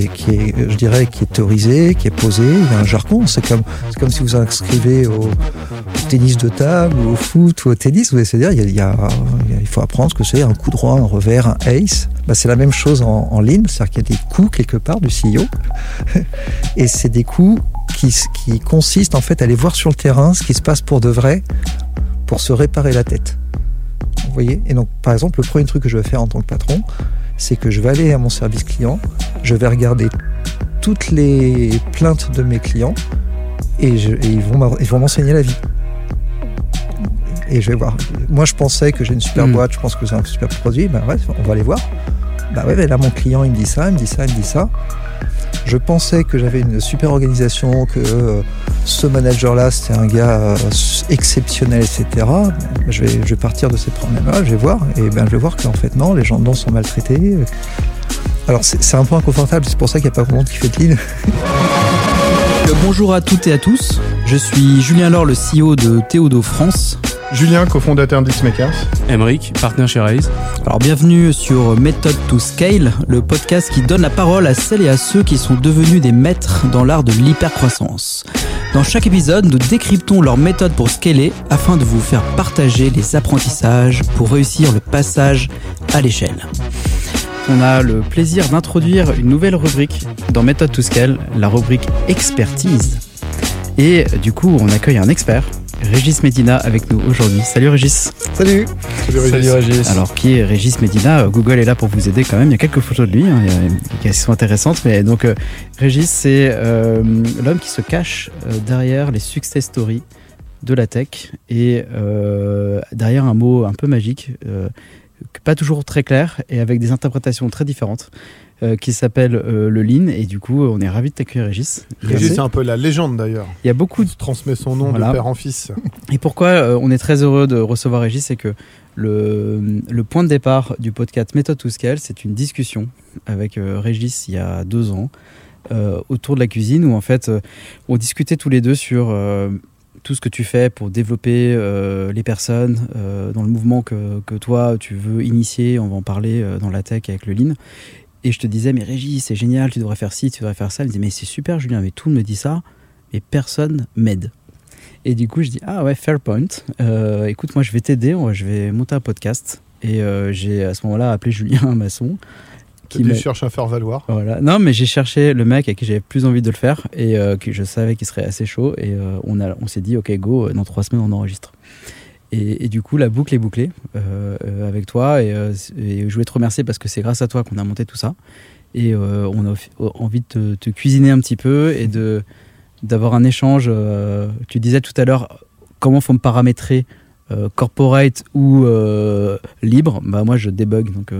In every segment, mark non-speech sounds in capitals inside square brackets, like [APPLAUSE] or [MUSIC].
qui est, je dirais, qui est théorisé, qui est posé. Il y a un jargon. C'est comme, c'est comme si vous inscrivez au, tennis de table, au foot, ou au tennis. Vous c'est-à-dire, il, y a, il, faut apprendre ce que c'est un coup droit, un revers, un ace. Bah, c'est la même chose en, en ligne. C'est-à-dire qu'il y a des coups quelque part du CEO. [LAUGHS] Et c'est des coups qui, qui consistent en fait à aller voir sur le terrain ce qui se passe pour de vrai, pour se réparer la tête. Vous voyez? Et donc, par exemple, le premier truc que je vais faire en tant que patron, c'est que je vais aller à mon service client, je vais regarder toutes les plaintes de mes clients et, ils vont m'enseigner la vie. Et je vais voir. Moi, je pensais que j'ai une super hmm. boîte, je pense que c'est un super produit. Ben ouais, on va aller voir. Bah ouais, là, mon client, il me dit ça, il me dit ça, il me dit ça. Je pensais que j'avais une super organisation, que euh, ce manager-là, c'était un gars euh, exceptionnel, etc. Je vais, je vais partir de ces problèmes-là, je vais voir, et ben, je vais voir qu'en fait, non, les gens dedans sont maltraités. Alors, c'est un peu inconfortable, c'est pour ça qu'il n'y a pas grand monde qui fait de ligne. Bonjour à toutes et à tous, je suis Julien Laure, le CEO de Théodo France. Julien, cofondateur d'Xmakers. Emeric, partenaire chez Raise. Alors bienvenue sur Method to Scale, le podcast qui donne la parole à celles et à ceux qui sont devenus des maîtres dans l'art de l'hypercroissance. Dans chaque épisode, nous décryptons leur méthode pour scaler afin de vous faire partager les apprentissages pour réussir le passage à l'échelle. On a le plaisir d'introduire une nouvelle rubrique dans Method to Scale, la rubrique expertise. Et du coup, on accueille un expert Régis Medina avec nous aujourd'hui. Salut Régis. Salut. Salut Régis. Alors qui est Régis Medina Google est là pour vous aider quand même. Il y a quelques photos de lui hein, qui sont intéressantes. Mais donc euh, Régis, c'est euh, l'homme qui se cache euh, derrière les success stories de la tech et derrière un mot un peu magique, pas toujours très clair et avec des interprétations très différentes. Euh, qui s'appelle euh, le Lean. Et du coup, on est ravi de t'accueillir, Régis. Régis, c'est un peu la légende d'ailleurs. Il y a beaucoup. de transmet son nom de père en fils. Et pourquoi euh, on est très heureux de recevoir Régis, c'est que le, le, point de départ du podcast Méthode to Scale, c'est une discussion avec Régis il y a deux ans autour de la cuisine où en fait on discutait tous les deux sur tout ce que tu fais pour développer les personnes dans le mouvement que, que, toi tu veux initier, on va en parler dans la tech avec le Lean. Et je te disais, mais Régis, c'est génial, tu devrais faire ci, tu devrais faire ça. Elle me dit, mais c'est super, Julien, mais tout me dit ça, mais personne m'aide. Et du coup, je dis, ah ouais, fair point. Euh, écoute, moi, je vais t'aider, je vais monter un podcast. Et euh, j'ai à ce moment-là appelé Julien [LAUGHS] Masson. Qui me cherche à faire valoir. Voilà. Non, mais j'ai cherché le mec avec qui j'avais plus envie de le faire et euh, que je savais qu'il serait assez chaud. Et on, a, on s'est dit, ok, go, dans trois semaines, on enregistre. Et, du coup, la boucle est bouclée euh, euh, avec toi. Euh, et, je voulais te remercier parce que c'est grâce à toi qu'on a monté tout ça. Et on a envie de te, cuisiner un petit peu et de d'avoir un échange. tu disais tout à l'heure comment faut me paramétrer corporate ou libre. Bah moi, je débug, donc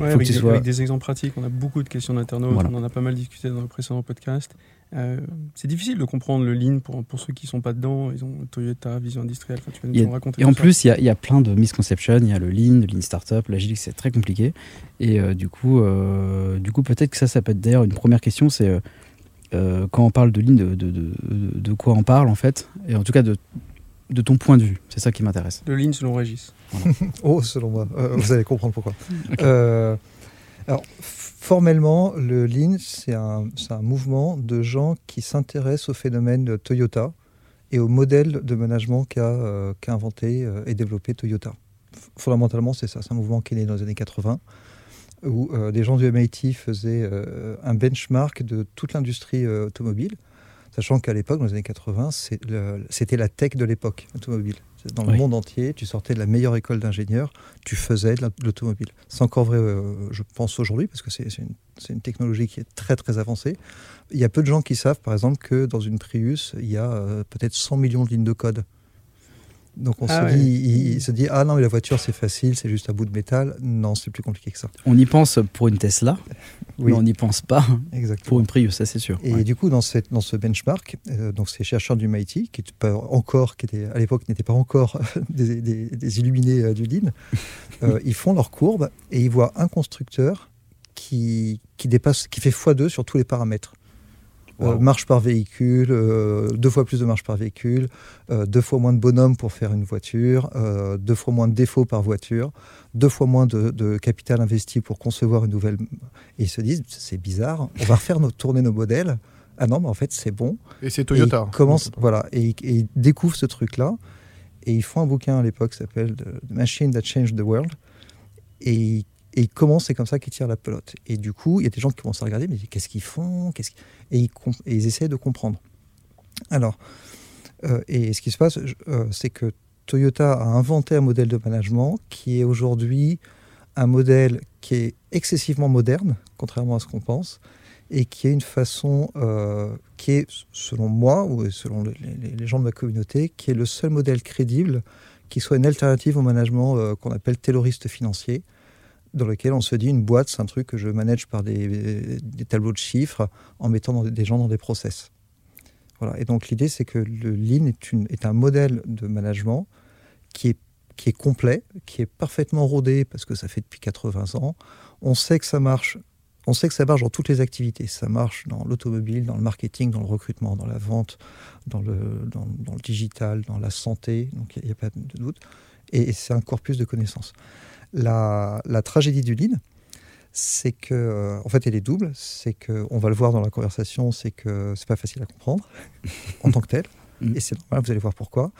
avec, des, avec, des, exemples pratiques. On a beaucoup de questions d'internautes. On en a pas mal discuté dans le précédent podcast. Euh, c'est difficile de comprendre le lean pour, pour ceux qui ne sont pas dedans. Ils ont Toyota, Vision Industrielle. tu vas nous raconter et en plus, il y, y, a plein de misconceptions. Il y a le lean, le lean startup, l'agile, c'est très compliqué. Et euh, du coup, euh, du coup peut-être que ça, ça peut être d'ailleurs une première question c'est quand on parle de lean, de, de, de, de, quoi on parle en fait? Et en tout cas, de, de ton point de vue. C'est ça qui m'intéresse. Le lean selon Régis. [LAUGHS] oh, selon moi. vous allez comprendre pourquoi. [LAUGHS] alors, Formellement, le Lean, c'est un, mouvement de gens qui s'intéressent au phénomène de Toyota et au modèle de management qu'a euh, inventé euh, et développé Toyota. Fondamentalement, c'est ça. C'est un mouvement qui est né dans les années 80, où euh, des gens du MIT faisaient un benchmark de toute l'industrie automobile, sachant qu'à l'époque, dans les années 80, c'était la tech de l'époque automobile dans le monde entier, tu sortais de la meilleure école d'ingénieurs, tu faisais de l'automobile. C'est encore vrai, euh, je pense, aujourd'hui, parce que c'est une, une, technologie qui est très très avancée. Il y a peu de gens qui savent, par exemple, que dans une Prius, il y a euh, peut-être 100 millions de lignes de code. Donc on ah se, dit, il, se dit ah non mais la voiture c'est facile, c'est juste un bout de métal. Non, c'est plus compliqué que ça. On y pense pour une Tesla, [LAUGHS] oui. mais on n'y pense pas pour une Prius, ça c'est sûr. Et du coup dans, cette, dans ce benchmark, euh, donc ces chercheurs du MIT qui pas encore, qui étaient à l'époque n'étaient pas encore [LAUGHS] des, des, illuminés euh, du Lean, [LAUGHS] euh, ils font leur courbe et ils voient un constructeur qui, qui dépasse, qui fait x2 sur tous les paramètres. Marche par véhicule, deux fois plus de marche par véhicule, deux fois moins de bonhommes pour faire une voiture, deux fois moins de défauts par voiture, deux fois moins de, capital investi pour concevoir une nouvelle. Et ils se disent, c'est bizarre, on va refaire nos, tourner nos modèles. Ah non, mais en fait, c'est bon. Et c'est Toyota. Et ils voilà, et, ils découvrent ce truc-là. Et ils font un bouquin à l'époque qui s'appelle The Machine That Changed the World. Et, ils commencent, c'est comme ça qu'ils tirent la pelote. Et du coup, il y a des gens qui commencent à regarder, mais qu'est-ce qu'ils font qu'est-ce et, ils, et, ils, essaient de comprendre. Alors, euh, et ce qui se passe, euh, c'est que Toyota a inventé un modèle de management qui est aujourd'hui un modèle qui est excessivement moderne, contrairement à ce qu'on pense, et qui est une façon euh, qui est, selon moi ou selon les, gens de ma communauté, qui est le seul modèle crédible qui soit une alternative au management qu'on appelle tayloriste financier, dans lequel on se dit une boîte, c'est un truc que je manage par des, tableaux de chiffres en mettant des gens dans des process. Voilà. Et donc l'idée, c'est que le Lean est, un modèle de management qui est, complet, qui est parfaitement rodé parce que ça fait depuis 80 ans. On sait que ça marche. On sait que ça marche dans toutes les activités. Ça marche dans l'automobile, dans le marketing, dans le recrutement, dans la vente, dans, le digital, dans la santé. Donc il n'y a, pas de doute. Et, c'est un corpus de connaissances. La, la tragédie du lean, c'est que, euh, en fait, elle est double. C'est que, on va le voir dans la conversation, c'est que c'est pas facile à comprendre [LAUGHS] en tant que tel. Mm. Et c'est normal, vous allez voir pourquoi.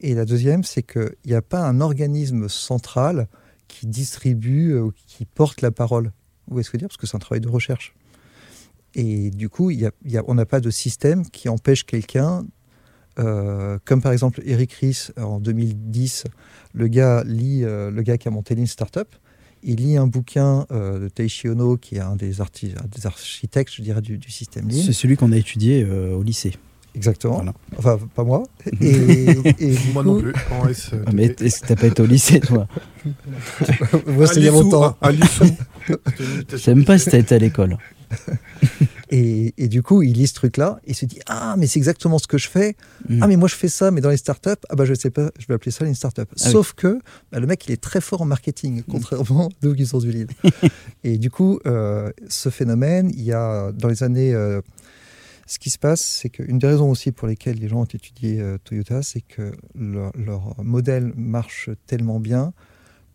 Et la deuxième, c'est qu'il n'y a pas un organisme central qui distribue euh, ou qui porte la parole. Vous est-ce que dire? Parce que c'est un travail de recherche. Et du coup, y a, on n'a pas de système qui empêche quelqu'un, euh, comme par exemple Eric Ries en 2010, le gars lit, le gars qui a monté Lean Startup, il lit un bouquin euh, de Teishi Ono, qui est un des, des architectes, je dirais, du, système Lean. C'est celui qu'on a étudié euh, au lycée. Exactement. Enfin, pas moi. [LAUGHS] Et, moi non plus. Ah, mais est-ce que t'as pas été au lycée, toi [LAUGHS] Moi, c'est il y a longtemps. À Je sais même pas si t'as été à l'école. [LAUGHS] Et, du coup, il lit ce truc-là et se dit Ah, mais c'est exactement ce que je fais. Mm. Ah, mais moi, je fais ça, mais dans les startups, ah, bah, je sais pas, je vais appeler ça une startup. Ah Sauf que bah, le mec, il est très fort en marketing, mm. contrairement [LAUGHS] à nous qui sont du lead. [LAUGHS] et du coup, euh, ce phénomène, il y a dans les années. Euh, ce qui se passe, c'est qu'une des raisons aussi pour lesquelles les gens ont étudié euh, Toyota, c'est que leur, leur, modèle marche tellement bien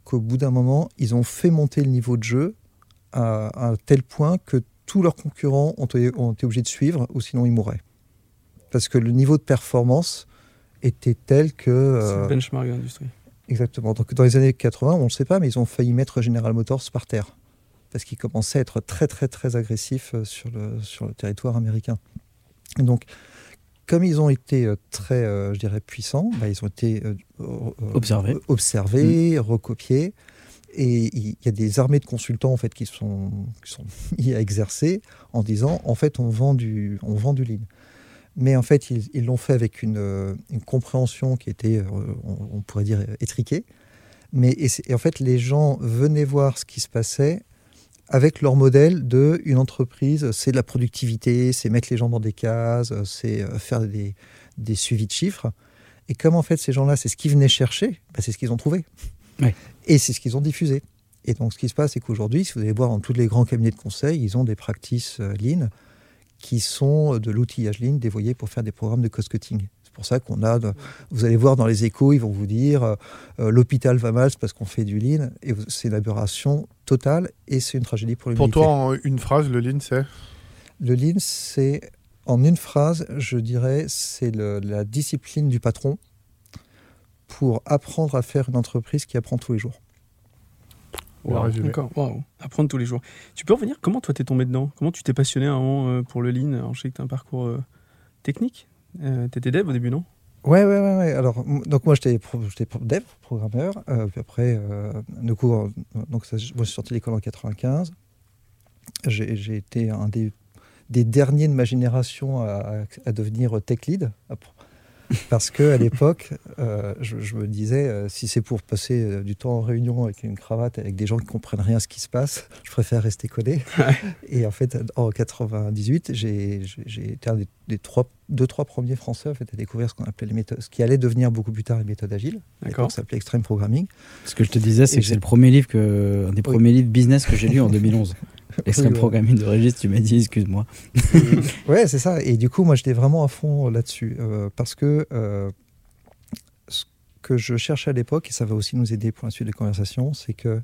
qu'au bout d'un moment, ils ont fait monter le niveau de jeu à, à un tel point que tous leurs concurrents ont, été obligés de suivre, ou sinon ils mourraient. Parce que le niveau de performance était tel que... C'est le euh, benchmark de l'industrie. Exactement. Donc dans les années 80, on ne le sait pas, mais ils ont failli mettre General Motors par terre. Parce qu'ils commençaient à être très très très agressifs euh, sur le, sur le territoire américain. donc, comme ils ont été euh, très, je dirais, puissants, bah, ils ont été observés, observés mmh. recopiés. Et il y a des armées de consultants en fait qui sont, qui sont [LAUGHS] mis à exercer en disant en fait on vend du, on vend du lean. Mais en fait ils l'ont fait avec une, une, compréhension qui était, euh, on, pourrait dire, étriquée. Mais et, en fait les gens venaient voir ce qui se passait avec leur modèle de une entreprise, c'est de la productivité, c'est mettre les gens dans des cases, c'est euh, faire des, des suivis de chiffres. Et comme en fait ces gens-là, c'est ce qu'ils venaient chercher, bah, c'est ce qu'ils ont trouvé. Et c'est ce qu'ils ont diffusé. Et donc, ce qui se passe, c'est qu'aujourd'hui, si vous allez voir dans tous les grands cabinets de conseil, ils ont des practices euh, Lean qui sont de l'outillage Lean dévoyé pour faire des programmes de cost-cutting. C'est pour ça qu'on a, vous allez voir dans les échos, ils vont vous dire euh, euh, l'hôpital va mal, parce qu'on fait du Lean. Et c'est une aberration totale et c'est une tragédie pour l'humanité. Pour toi, en une phrase, le Lean, c'est? Le Lean, c'est, en une phrase, je dirais, c'est la discipline du patron pour apprendre à faire une entreprise qui apprend tous les jours. D'accord, apprendre tous les jours. Tu peux revenir Comment toi t'es tombé dedans? Comment tu t'es passionné avant euh, pour le lean? Alors, Je sais que tu as un parcours euh, technique. Euh, tu étais dev au début, non? Ouais, ouais, ouais, Alors, donc moi j'étais dev, programmeur. puis après, du coup, donc ça, moi, je suis sorti de l'école en 95. J'ai été un des, des, derniers de ma génération à, à devenir tech lead. Parce que à l'époque, euh, je, me disais, euh, si c'est pour passer euh, du temps en réunion avec une cravate, avec des gens qui comprennent rien à ce qui se passe, je préfère rester collé. Et en fait, en 98, j'ai été un des des trois, deux, trois premiers Français en fait, à découvrir ce qu'on appelait les méthodes, ce qui allait devenir beaucoup plus tard les méthodes agiles. Ça s'appelait Extreme Programming. Ce que je te disais, c'est que c'est le premier livre que, un des premiers livres business que j'ai lu en 2011. [LAUGHS] Extreme Programming de Régis, tu m'as dit, excuse-moi. [LAUGHS] ouais, c'est ça. Et du coup, moi, j'étais vraiment à fond là-dessus. Euh, parce que euh, ce que je cherchais à l'époque, et ça va aussi nous aider pour la suite des conversations, c'est que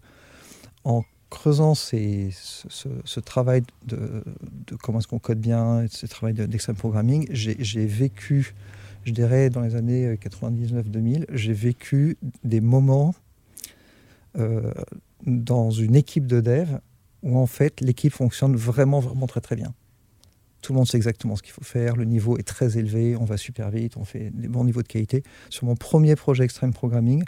en creusant ces, ce, travail de, comment est-ce qu'on code bien, ce travail d'extreme programming, j'ai vécu, je dirais, dans les années 99-2000, j'ai vécu des moments euh, dans une équipe de dev où en fait l'équipe fonctionne vraiment, vraiment très très bien. Tout le monde sait exactement ce qu'il faut faire, le niveau est très élevé, on va super vite, on fait des bons niveaux de qualité. Sur mon premier projet Extreme Programming,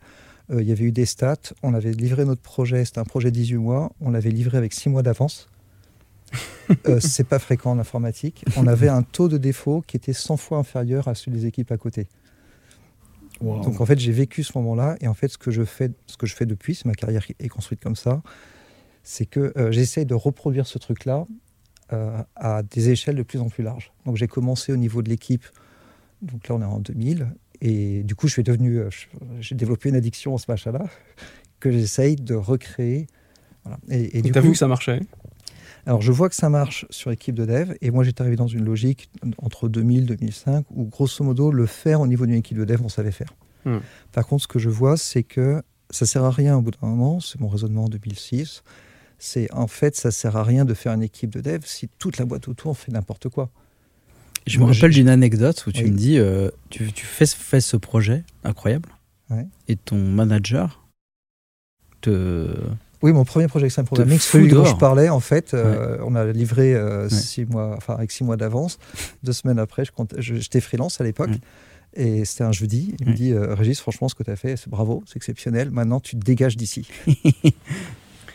euh, il y avait eu des stats, on avait livré notre projet, c'était un projet de 18 mois, on l'avait livré avec 6 mois d'avance. [LAUGHS] euh, c'est pas fréquent en informatique. On avait un taux de défaut qui était 100 fois inférieur à celui des équipes à côté. Donc en fait, j'ai vécu ce moment-là et en fait, ce que je fais, ce que je fais depuis, c'est ma carrière qui est construite comme ça, c'est que euh, j'essaie de reproduire ce truc-là euh, à des échelles de plus en plus larges. Donc j'ai commencé au niveau de l'équipe, donc là on est en 2000, et du coup je suis devenu, euh, j'ai développé une addiction à ce machin-là que j'essaye de recréer. Voilà. Et, et tu as vu que ça marchait? Alors je vois que ça marche sur l'équipe de dev et moi j'étais arrivé dans une logique entre 2000 et 2005 où grosso modo le faire au niveau d'une équipe de dev on savait faire. Hmm. Par contre ce que je vois c'est que ça sert à rien au bout d'un moment, c'est mon raisonnement en 2006, c'est en fait, ça sert à rien de faire une équipe de dev si toute la boîte autour fait n'importe quoi. Je me rappelle d'une anecdote où tu me dis, euh, tu, fais, ce projet incroyable, et ton manager te... Oui, mon premier projet Extreme Programming, celui dont je parlais, en fait, euh, on a livré euh, six mois, enfin avec six mois d'avance. Deux semaines après, j'étais freelance à l'époque. Et c'était un jeudi. Il me dit Régis, franchement, ce que tu as fait, c'est bravo, c'est exceptionnel. Maintenant, tu te dégages d'ici. [LAUGHS]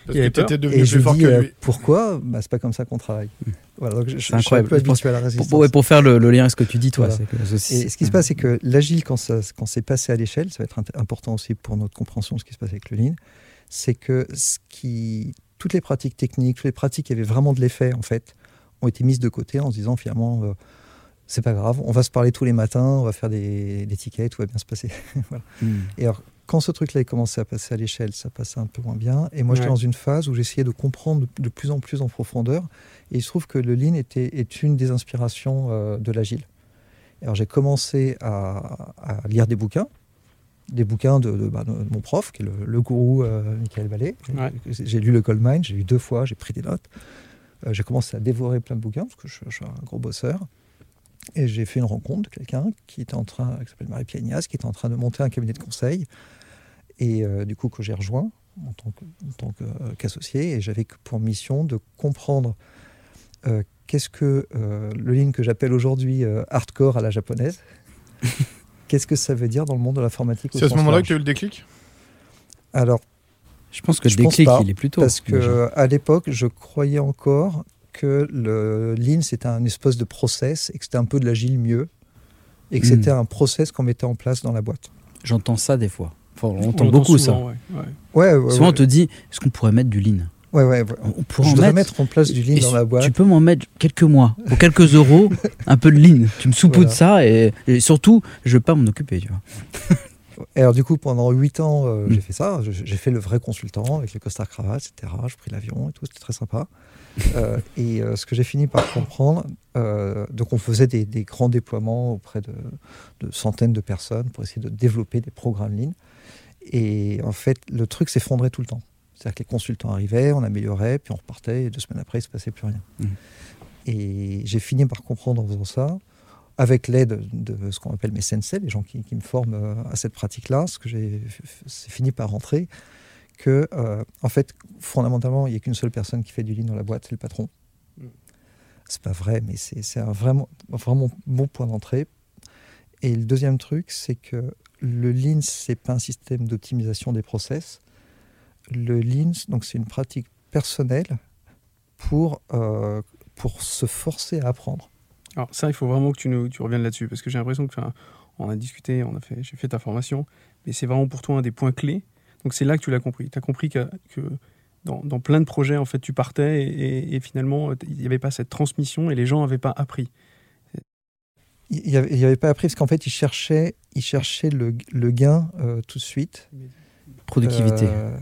Parce que devenu et plus je fort dis, que lui. pourquoi bah, C'est pas comme ça qu'on travaille. Hmm. Voilà, donc je, je, incroyable. suis un peu habitué à la résistance. Pour, pour, faire le, lien avec ce que tu dis, toi. Que et ce qui se passe, c'est que l'agile, quand, quand c'est passé à l'échelle, ça va être important aussi pour notre compréhension de ce qui se passe avec le lean, c'est que ce qui, toutes les pratiques techniques, toutes les pratiques qui avaient vraiment de l'effet, en fait, ont été mises de côté en se disant finalement, euh, c'est pas grave, on va se parler tous les matins, on va faire des, des tickets, tout va bien se passer. [LAUGHS] voilà. Hmm. Et alors, quand ce truc-là est commencé à passer à l'échelle, ça passait un peu moins bien. Et moi, j'étais dans une phase où j'essayais de comprendre de plus en plus en profondeur. Et il se trouve que le Lean était, est une des inspirations euh, de l'agile. Alors, j'ai commencé à, lire des bouquins, des bouquins de, bah, mon prof, qui est le, gourou euh, Michael Vallée. J'ai lu le Goldmine, j'ai lu deux fois, j'ai pris des notes. Euh, j'ai commencé à dévorer plein de bouquins, parce que je, je suis un gros bosseur. Et j'ai fait une rencontre de quelqu'un qui était en train, qui s'appelle Marie Piagnas, qui était en train de monter un cabinet de conseil. Et euh, du coup que j'ai rejoint en tant qu'associé, et j'avais pour mission de comprendre euh, qu'est-ce que euh, le ligne que j'appelle aujourd'hui hardcore à la japonaise, [LAUGHS] qu'est-ce que ça veut dire dans le monde de l'informatique C'est à ce moment-là que tu as eu le déclic? Alors, je pense que le déclic, il est plutôt. Parce que à l'époque, je croyais encore que le Lean, c'était un espèce de process et que c'était un peu de l'agile mieux et que hmm. c'était un process qu'on mettait en place dans la boîte. J'entends ça des fois on entend beaucoup ça. Ouais. souvent, on te dit est-ce qu'on pourrait mettre du lean? Ouais, ouais, On pourrait en mettre... en place du lean dans la boîte. Tu peux m'en mettre quelques mois, pour quelques euros, [LAUGHS] un peu de lean. Tu me de ça et, surtout, je ne veux pas m'en occuper. Tu vois. Et alors, du coup, pendant 8 ans, euh, j'ai mm. fait ça. J'ai fait le vrai consultant avec les costards cravates, etc. J'ai pris l'avion et tout, c'était très sympa. Euh, et euh, ce que j'ai fini par comprendre, donc on faisait des, grands déploiements auprès de, de, centaines de personnes pour essayer de développer des programmes Lean. Et en fait, le truc s'effondrait tout le temps. C'est-à-dire que les consultants arrivaient, on améliorait, puis on repartait, et deux semaines après, il ne se passait plus rien. Mmh. Et j'ai fini par comprendre en faisant ça, avec l'aide de ce qu'on appelle mes sensei, les gens qui, me forment euh, à cette pratique-là, ce que j'ai c'est fini par rentrer, que, euh, en fait, fondamentalement, il n'y a qu'une seule personne qui fait du lean dans la boîte, c'est le patron. Mmh. C'est pas vrai, mais c'est un vraiment, vraiment bon point d'entrée. Et le deuxième truc, c'est que le Lean, c'est pas un système d'optimisation des process. Le Lean, donc c'est une pratique personnelle pour, euh, pour se forcer à apprendre. Alors ça, il faut vraiment que tu, nous, tu reviennes là-dessus, parce que j'ai l'impression que on a discuté, on a fait, j'ai fait ta formation, mais c'est vraiment pour toi un des points clés. Donc c'est là que tu l'as compris. Tu as compris que, que dans, dans, plein de projets, en fait, tu partais et, et finalement, il n'y avait pas cette transmission et les gens n'avaient pas appris. il n'y avait, avait, pas appris parce qu'en fait, il cherchait, il cherchait le, le gain euh, tout de suite. Productivité. Euh,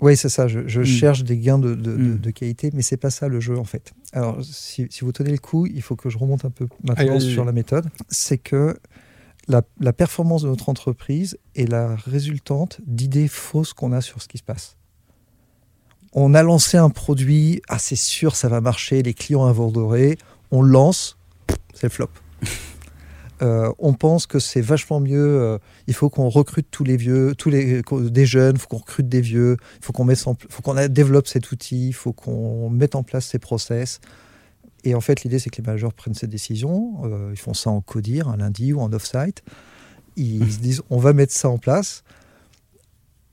oui, c'est ça. Je, je Mm. cherche des gains de, de, de- Mm. de qualité, mais c'est pas ça le jeu en fait. Alors, si, si vous tenez le coup, il faut que je remonte un peu maintenant Allez, allez, sur allez. la méthode. C'est que la, la performance de notre entreprise est la résultante d'idées fausses qu'on a sur ce qui se passe. On a lancé un produit, ah c'est sûr, ça va marcher, les clients adorer. On le lance, c'est le flop. [LAUGHS] Euh, on pense que c'est vachement mieux. euh, il faut qu'on recrute tous les vieux, tous les qu'o- des jeunes. Il faut qu'on recrute des vieux. Il faut qu'on mette, faut qu'on développe cet outil. Il faut qu'on mette en place ces process. Et en fait, l'idée c'est que les managers prennent ces décisions. euh, ils font ça en codir, un lundi ou en off-site. Ils se disent on va mettre ça en place.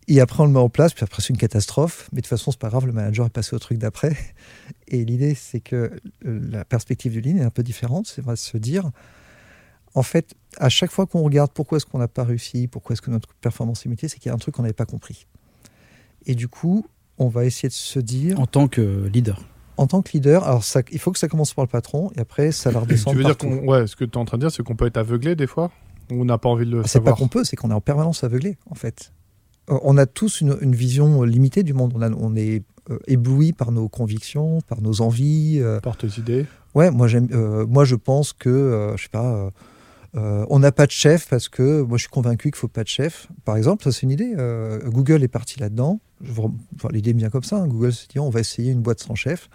Et après, on le met en place, puis après, c'est une catastrophe. Mais de toute façon, c'est pas grave, le manager est passé au truc d'après. [LAUGHS] Et l'idée, c'est que euh, la perspective du lean est un peu différente. C'est vrai de se dire, en fait, à chaque fois qu'on regarde pourquoi est-ce qu'on n'a pas réussi, pourquoi est-ce que notre performance est limitée, c'est qu'il y a un truc qu'on n'avait pas compris. Et du coup, on va essayer de se dire, En tant que leader. En tant que leader, alors ça, il faut que ça commence par le patron, et après, ça va redescendre [COUGHS] Tu veux dire partout. qu'on. Ouais, ce que tu es en train de dire, c'est qu'on peut être aveuglé des fois? Ou on n'a pas envie de le Ah, C'est pas savoir? qu'on peut, c'est qu'on est en permanence aveuglé, en fait. Euh, On a tous une, une vision euh, limitée du monde. On, a- on est euh, ébloui par nos convictions, par nos envies. euh. par tes idées. Ouais, moi, j'aime, euh, moi je pense que, je sais pas, euh, on n'a pas de chef parce que moi je suis convaincu qu'il faut pas de chef. Par exemple, ça c'est une idée. euh, Google est parti là-dedans. L'idée vient comme ça. hein. Google se dit on va essayer une boîte sans chef.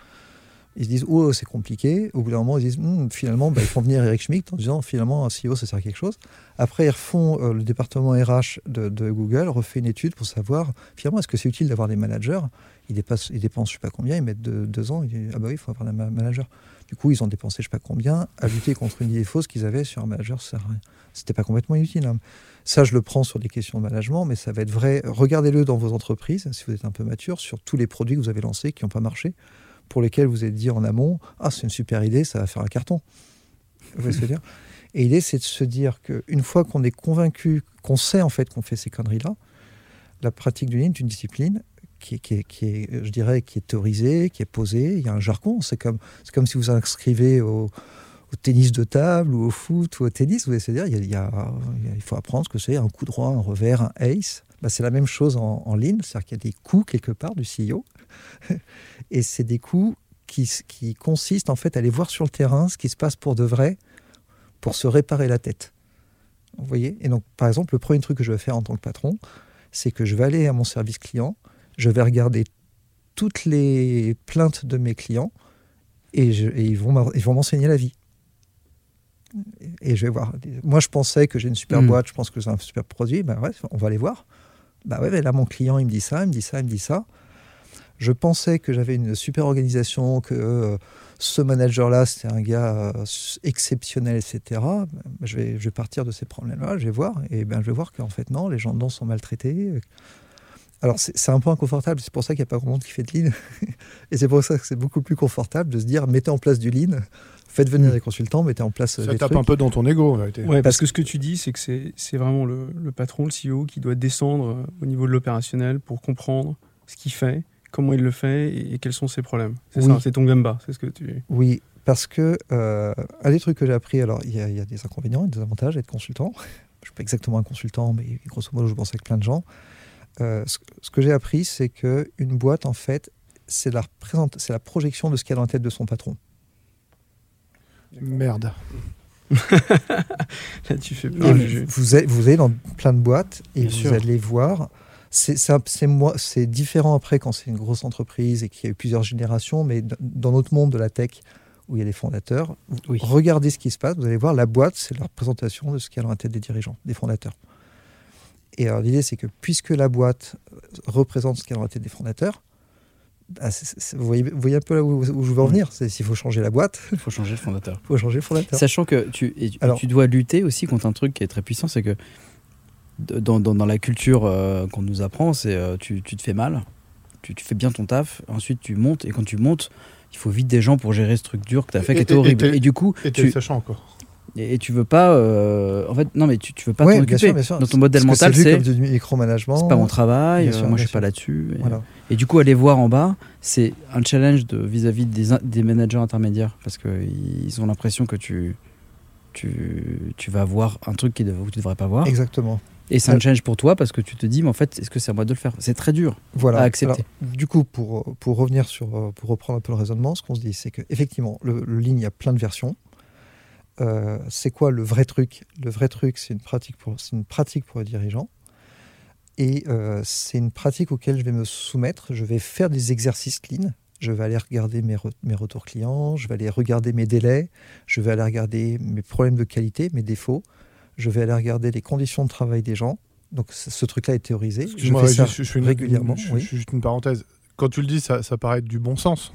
Ils se disent oh c'est compliqué. Au bout d'un moment ils disent Hmm, finalement bah, ils font venir Eric Schmidt en disant finalement un CEO ça sert à quelque chose. Après ils refont euh, le département RH de, de Google refait une étude pour savoir finalement est-ce que c'est utile d'avoir des managers? Ils dépensent, je sais pas combien, ils mettent deux, deux ans. Ils disent ah bah oui il faut avoir un ma- manager. Du coup, ils ont dépensé je sais pas combien à lutter contre une idée fausse qu'ils avaient sur un manager. Ça sert à rien. C'était pas complètement inutile. hein. Ça, je le prends sur des questions de management, mais ça va être vrai. Regardez-le dans vos entreprises, si vous êtes un peu mature, sur tous les produits que vous avez lancés qui n'ont pas marché, pour lesquels vous êtes dit en amont Ah, c'est une super idée, ça va faire un carton. Vous voyez ce que je veux dire? Et l'idée, c'est de se dire qu'une fois qu'on est convaincu, qu'on sait en fait qu'on fait ces conneries-là, la pratique du lean est une discipline qui est, je dirais, qui est théorisée, qui est posée. Il y a un jargon. C'est comme, c'est comme si vous inscrivez au, tennis de table ou au foot ou au tennis. Vous c'est-à-dire, il, y a- il faut apprendre ce que c'est un coup droit, un revers, un ace. Bah, c'est la même chose en, ligne, c'est-à-dire qu'il y a des coups quelque part du CEO. [LAUGHS] Et c'est des coups qui, qui consistent en fait à aller voir sur le terrain ce qui se passe pour de vrai pour se réparer la tête. Vous voyez? Et donc, par exemple, le premier truc que je vais faire en tant que patron, c'est que je vais aller à mon service client, je vais regarder toutes les plaintes de mes clients et, je- et ils vont m'en- ils vont m'enseigner la vie. Et je vais voir. Moi, je pensais que j'ai une super Mm. boîte, je pense que c'est un super produit. Ben ouais, on va aller voir. Bah ouais, là, mon client, il me dit ça, il me dit ça, il me dit ça. Je pensais que j'avais une super organisation, que euh, ce manager-là, c'était un gars euh, exceptionnel, etc. Ben, Je vais, je vais partir de ces problèmes-là, je vais voir, et ben, je vais voir qu'en fait, non, les gens dedans sont maltraités. Alors, c'est un peu inconfortable, c'est pour ça qu'il n'y a pas grand monde qui fait de lean. [LAUGHS] et c'est pour ça que c'est beaucoup plus confortable de se dire, mettez en place du lean, faites venir Mm. des consultants, mettez en place euh, Ça des tape trucs. un peu dans ton ego, en vérité. Ouais, parce que ce que tu dis, c'est que c'est c'est vraiment le, le patron, le CEO, qui doit descendre euh, au niveau de l'opérationnel pour comprendre ce qu'il fait, comment il le fait et, et quels sont ses problèmes. C'est Oui. ça, c'est ton gamba, c'est ce que tu. Oui, parce que euh, un des trucs que j'ai appris, alors il y, a- il y a des inconvénients et des avantages à être consultant. [LAUGHS] Je ne suis pas exactement un consultant, mais grosso modo, je pense avec plein de gens. Euh, ce, ce que j'ai appris, c'est que une boîte, en fait, c'est la, la projection de ce qu'il y a dans la tête de son patron. Merde. [LAUGHS] Là, tu fais peur. vous, vous allez, vous allez dans plein de boîtes et Bien vous sûr. allez voir. C'est différent après quand c'est une grosse entreprise et qu'il y a eu plusieurs générations, mais dans notre monde de la tech où il y a des fondateurs, Oui. regardez ce qui se passe. Vous allez voir, la boîte, c'est la représentation de ce qu'il y a dans la tête des dirigeants, des fondateurs. Et alors l'idée, c'est que puisque la boîte euh, représente ce qu'il y a dans la tête des fondateurs, bah, c'est- c'est- vous, voyez, vous voyez un peu là où, où je veux en venir. C'est s'il faut changer la boîte, Il faut changer le fondateur. il [LAUGHS] faut changer le fondateur. Sachant que tu, et Alors- tu dois lutter aussi contre un truc qui est très puissant, c'est que dans, dans- dans la culture euh, qu'on nous apprend, c'est euh, tu, tu te fais mal, tu, tu fais bien ton taf, ensuite tu montes, et quand tu montes, il faut vite des gens pour gérer ce truc dur que tu as fait qui était horrible. Et, du coup, Et tu, sachant encore. Et, et tu veux pas. euh, en fait, non, mais tu, tu veux pas Ouais, t'en bien occuper. sûr, bien sûr. Dans ton modèle Parce mental, c'est du micromanagement. c'est pas mon travail, Bien euh, sûr, moi je suis pas là-dessus. Et, Voilà. et du coup, aller voir en bas, c'est un challenge de vis-à-vis des, managers intermédiaires parce qu'ils ont l'impression que tu tu, tu vas voir un truc qui que tu devrais pas voir. Exactement. Et c'est un challenge pour toi parce que tu te dis, mais en fait, est-ce que c'est à moi de le faire? C'est très dur. Voilà. à accepter. Alors, du coup, pour, pour revenir sur, euh, pour reprendre un peu le raisonnement, ce qu'on se dit, c'est que effectivement, le, le Lean, il y a plein de versions. Euh, c'est quoi le vrai truc? Le vrai truc, c'est une pratique pour, c'est une pratique pour les dirigeants. Et euh, c'est une pratique auquel je vais me soumettre. Je vais faire des exercices Lean. Je vais aller regarder mes, re- mes retours clients. Je vais aller regarder mes délais. Je vais aller regarder mes problèmes de qualité, mes défauts. Je vais aller regarder les conditions de travail des gens. Donc ce, truc-là est théorisé. Je fais ça je, je régulièrement. je- oui. je- juste une parenthèse. Quand tu le dis, ça, ça paraît être du bon sens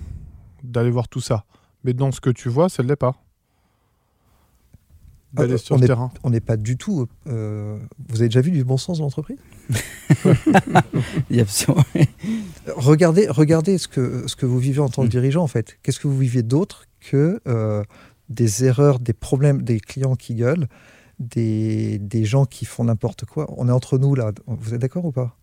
d'aller voir tout ça. Mais dans ce que tu vois, ça ne l'est pas. D'aller Ah, sur on le est- terrain. On n'est pas du tout. euh, vous avez déjà vu du bon sens dans l'entreprise? [LAUGHS] Il y a absolument- Regardez, regardez ce que, ce que vous vivez en tant que Mm. dirigeant, en fait. Qu'est-ce que vous vivez d'autre que euh, des erreurs, des problèmes, des clients qui gueulent, des, des gens qui font n'importe quoi? On est entre nous, là. Vous êtes d'accord ou pas?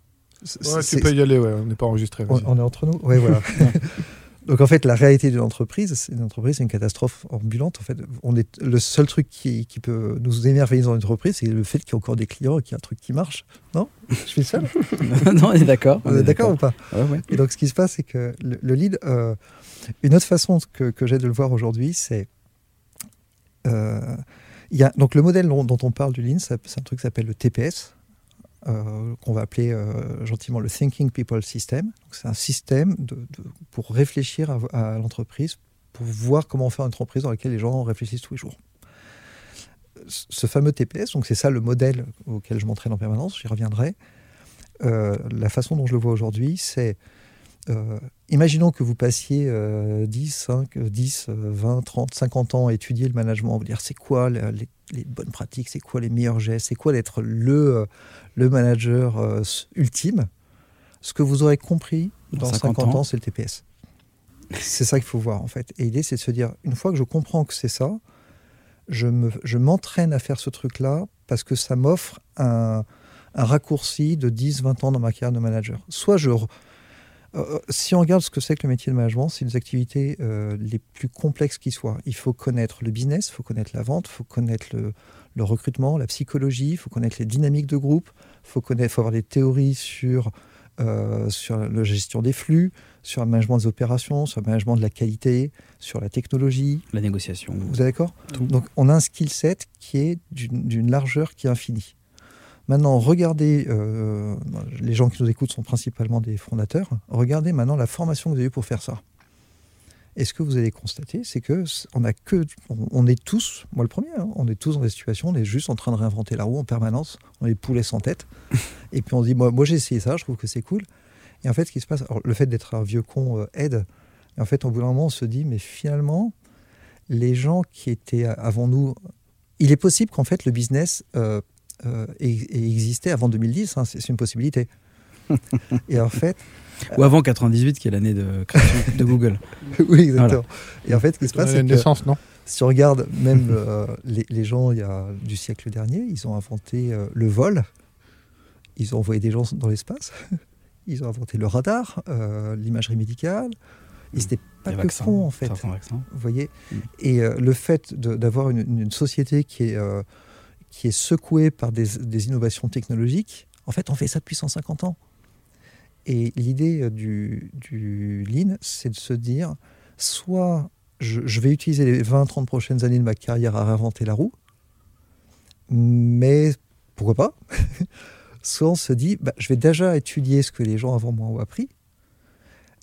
C'est- Ouais, tu peux y aller, ouais, on n'est pas enregistré. on, on est entre nous? Oui, voilà. [LAUGHS] [LAUGHS] Donc en fait, la réalité d'une entreprise, c'est une entreprise, c'est une catastrophe ambulante. En fait, on est le seul truc qui, qui peut nous émerveiller dans une entreprise, c'est le fait qu'il y a encore des clients et qu'il y a un truc qui marche. Non? Je suis seul? [LAUGHS] non, on est d'accord. Vous êtes d'accord ou pas? Ouais, ouais. Et donc, ce qui se passe, c'est que le, le lead, euh, une autre façon que, que j'ai de le voir aujourd'hui, c'est. euh, il y a, donc, le modèle dont, dont on parle du lean, c'est un truc qui s'appelle le TPS, euh, qu'on va appeler euh, gentiment le Thinking People System. C'est un système pour réfléchir à, à l'entreprise, pour voir comment faire une entreprise dans laquelle les gens réfléchissent tous les jours. Ce fameux TPS, donc c'est ça le modèle auquel je m'entraîne en permanence, j'y reviendrai. Euh, la façon dont je le vois aujourd'hui, c'est euh, imaginons que vous passiez euh, 10, 5, euh, 10, euh, 20, 30, 50 ans à étudier le management, vous dire c'est quoi les, les bonnes pratiques, c'est quoi les meilleurs gestes, c'est quoi d'être le, euh, le manager euh, ultime? Ce que vous aurez compris Dans dans 50 50 ans, ans. c'est le TPS. C'est ça qu'il faut voir en fait. Et l'idée, c'est de se dire, une fois que je comprends que c'est ça, je me- je m'entraîne à faire ce truc-là parce que ça m'offre un, un raccourci de 10-20 ans dans ma carrière de manager. Soit je... re- euh, si on regarde ce que c'est que le métier de management, c'est une des activités euh, les plus complexes qui soient. Il faut connaître le business, il faut connaître la vente, il faut connaître le, le recrutement, la psychologie, il faut connaître les dynamiques de groupe, il faut, connaître, faut avoir des théories sur, euh, sur la gestion des flux, sur le management des opérations, sur le management de la qualité, sur la technologie, La négociation. vous êtes d'accord? Donc on a un skill set qui est d'une largeur qui est infinie. Maintenant, regardez, euh, les gens qui nous écoutent sont principalement des fondateurs, regardez maintenant la formation que vous avez eue pour faire ça. Et ce que vous allez constater, c'est que on a que, on, est tous, moi le premier, hein, on est tous dans des situations, on est juste en train de réinventer la roue en permanence, on est poulets sans tête, [LAUGHS] et puis on se dit, moi, moi j'ai essayé ça, je trouve que c'est cool. Et en fait, ce qui se passe, alors, le fait d'être un vieux con euh, aide, et en fait, au bout d'un moment, on se dit, mais finalement, les gens qui étaient avant nous, il est possible qu'en fait le business euh, euh, ait- ait existé avant 2010, hein, c'est une possibilité. [LAUGHS] Et en fait, Ou avant 98, qui est l'année de création de Google. [LAUGHS] oui, exactement. Et en fait, ce qui se passe, c'est naissance, non? si on regarde même [LAUGHS] euh, les, les gens il y a, du siècle dernier, ils ont inventé euh, le vol, ils ont envoyé des gens dans l'espace, ils ont inventé le radar, euh, l'imagerie médicale. Ils n'étaient pas Les que vaccins, cons en fait. Vous voyez? Mm. Et euh, le fait d'avoir une, une- une société qui est, euh, qui est secouée par des, innovations technologiques, en fait, on fait ça depuis 150 ans. Et l'idée euh, du, du Lean, c'est de se dire, soit je, je vais utiliser les 20-30 prochaines années de ma carrière à réinventer la roue, mais pourquoi pas? [LAUGHS] Soit on se dit, bah, je vais déjà étudier ce que les gens avant moi ont appris,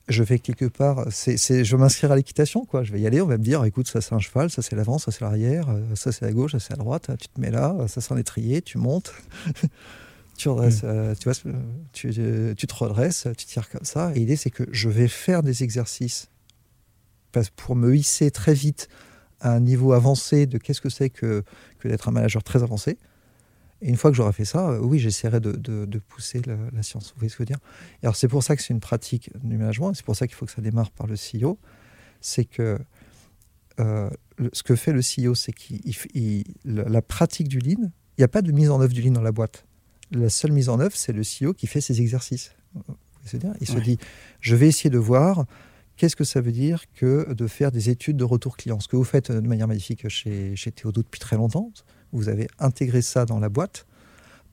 je vais quelque part, c'est, je vais m'inscrire à l'équitation, quoi. Je vais y aller, on va me dire, écoute, ça c'est un cheval, ça c'est l'avant, ça c'est l'arrière, euh, ça c'est la gauche, ça c'est la droite, tu te mets là, euh, ça c'est un étrier, tu montes, [LAUGHS] tu, redresses, euh, tu, vois, tu, tu te redresses, tu tires comme ça. Et l'idée, c'est que je vais faire des exercices pour me hisser très vite à un niveau avancé de qu'est-ce que c'est que, que d'être un manager très avancé. Et une fois que j'aurai fait ça, euh, oui, j'essaierai de, de- de pousser la, la science. Vous voyez ce que je veux dire? Et alors, c'est pour ça que c'est une pratique du management, c'est pour ça qu'il faut que ça démarre par le CEO. C'est que euh, le- ce que fait le CEO, c'est qu'il la, pratique du lean, il n'y a pas de mise en œuvre du lean dans la boîte. La seule mise en œuvre, c'est le CEO qui fait ses exercices. Vous voyez ce que je veux dire? Il se dit, je vais essayer de voir qu'est-ce que ça veut dire que de faire des études de retour client Ce que vous faites de manière magnifique chez, chez Théodo depuis très longtemps, vous avez intégré ça dans la boîte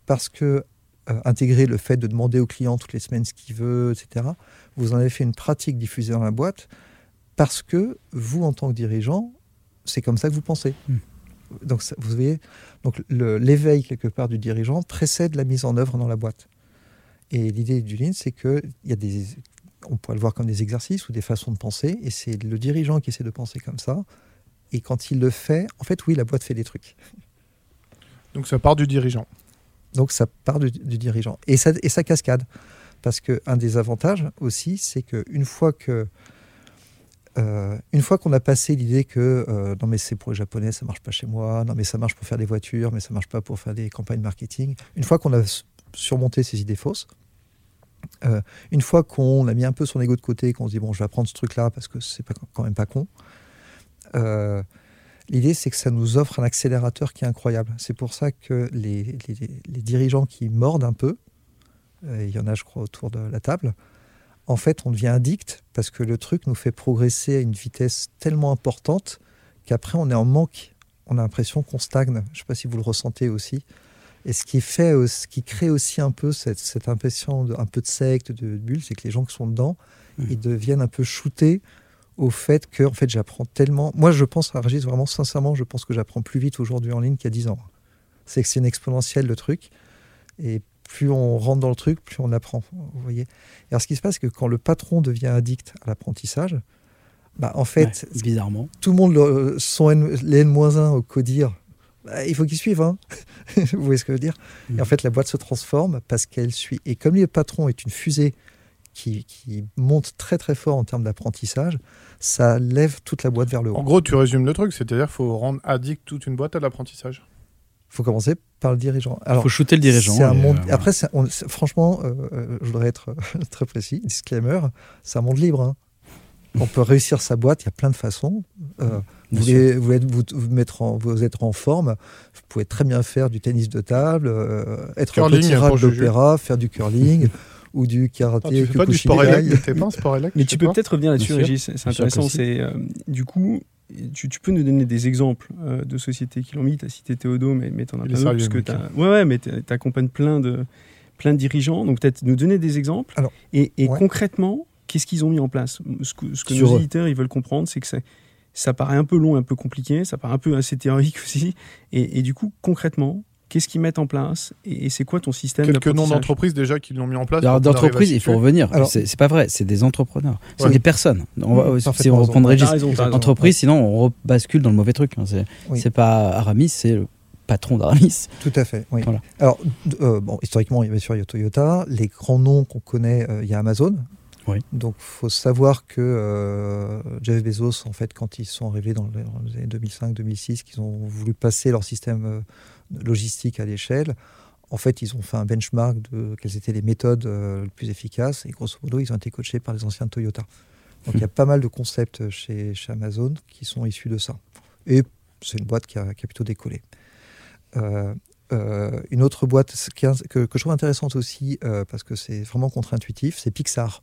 parce que euh, intégrer le fait de demander au client toutes les semaines ce qu'il veut, etc. Vous en avez fait une pratique diffusée dans la boîte parce que vous, en tant que dirigeant, c'est comme ça que vous pensez. Hmm. Donc, ça- vous voyez, donc l'éveil quelque part du dirigeant précède la mise en œuvre dans la boîte. Et l'idée du Lean, c'est que il y a des, on pourrait le voir comme des exercices ou des façons de penser, et c'est le dirigeant qui essaie de penser comme ça. Et quand il le fait, en fait, oui, la boîte fait des trucs. Donc ça part du dirigeant. Donc ça part du, dirigeant. Et ça, et ça cascade. Parce qu'un des avantages aussi, c'est qu'une fois que. euh, une fois qu'on a passé l'idée que euh, non mais c'est pour les japonais ça marche pas chez moi non mais ça marche pour faire des voitures mais ça marche pas pour faire des campagnes marketing une fois qu'on a surmonté ces idées fausses euh, une fois qu'on a mis un peu son ego de côté qu'on se dit bon je vais apprendre ce truc là parce que c'est quand même pas con L'idée, c'est que ça nous offre un accélérateur qui est incroyable. C'est pour ça que les, les- les dirigeants qui mordent un peu, euh, il y en a, je crois, autour de la table, en fait, on devient addict parce que le truc nous fait progresser à une vitesse tellement importante qu'après, on est en manque. On a l'impression qu'on stagne. Je ne sais pas si vous le ressentez aussi. Et ce qui, fait, euh, ce qui crée aussi un peu cette, cette impression de, un peu de secte, de bulle, c'est que les gens qui sont dedans, Mhm. ils deviennent un peu shootés au fait que en fait, j'apprends tellement. Moi, je pense à Régis, vraiment sincèrement, je pense que j'apprends plus vite aujourd'hui en ligne qu'il y a 10 ans. C'est que c'est une exponentielle le truc. Et plus on rentre dans le truc, plus on apprend. Vous voyez Et Alors, ce qui se passe, c'est que quand le patron devient addict à l'apprentissage, bah, en fait, Ouais, bizarrement. tout le monde, le- son N- les N-1 au codir, bah, il faut qu'ils suivent. Hein [LAUGHS] Vous voyez ce que je veux dire? Et en Mhm. fait, la boîte se transforme parce qu'elle suit. Et comme le patron est une fusée qui, qui monte très très fort en termes d'apprentissage, ça lève toute la boîte vers le En haut. gros, tu résumes le truc, c'est-à-dire qu'il faut rendre addict toute une boîte à l'apprentissage. Il faut commencer par le dirigeant. Il faut shooter le dirigeant. c'est un et, monde- euh, voilà. Après, on- franchement, euh, euh, je voudrais être [LAUGHS] très précis, disclaimer, c'est un monde libre. hein. On peut réussir sa boîte, il y a plein de façons. Euh, vous, voulez, vous, vous mettre en, vous êtes en forme, vous pouvez très bien faire du tennis de table, euh, être Curling, un petit d'opéra, faire du curling ou du Ah, karaté. tu fais pas du sport élect pas un sport élect Mais tu peux peut-être revenir là-dessus. Régis, c'est intéressant. C'est euh, du coup, tu, tu peux nous donner des exemples euh, de sociétés qui l'ont mis. Tu as cité Théodo, mais, mais tu en as plein d'autres. que ouais, ouais, mais tu accompagnes plein de, plein de dirigeants. Donc peut-être nous donner des exemples. Alors, et et ouais. concrètement, qu'est-ce qu'ils ont mis en place? Ce que, ce que nos eux. éditeurs ils veulent comprendre, c'est que c'est- ça paraît un peu long, un peu compliqué, ça paraît un peu assez théorique [LAUGHS] aussi. Et, et du coup, concrètement, qu'est-ce qu'ils mettent en place Et, c'est quoi ton système Quelques noms d'entreprises déjà qui l'ont mis en place. Alors, pour qu'on arrive à d'entreprise, il faut revenir. Alors- c'est pas vrai, c'est des entrepreneurs. C'est Ouais. des personnes. On va- Mmh, si parfaitement on reprend. Régis, entreprise, sinon on rebascule dans le mauvais truc. hein. C'est Oui. pas Aramis, c'est le patron d'Aramis. Tout à fait, oui. Voilà. Alors, euh, bon, historiquement, il y avait sur Toyota. Les grands noms qu'on connaît, euh, il y a Amazon. Oui. Donc, il faut savoir que euh, Jeff Bezos, en fait, quand ils sont arrivés dans les, dans les années 2005-2006, qu'ils ont voulu passer leur système euh, logistique à l'échelle, en fait, ils ont fait un benchmark de quelles étaient les méthodes euh, les plus efficaces. Et grosso modo, ils ont été coachés par les anciens de Toyota. Donc, il y a pas mal de concepts chez, chez Amazon qui sont issus de ça. Et c'est une boîte qui a, qui a plutôt décollé. Euh, euh, une autre boîte que, que je trouve intéressante aussi, parce que c'est vraiment contre-intuitif, c'est Pixar.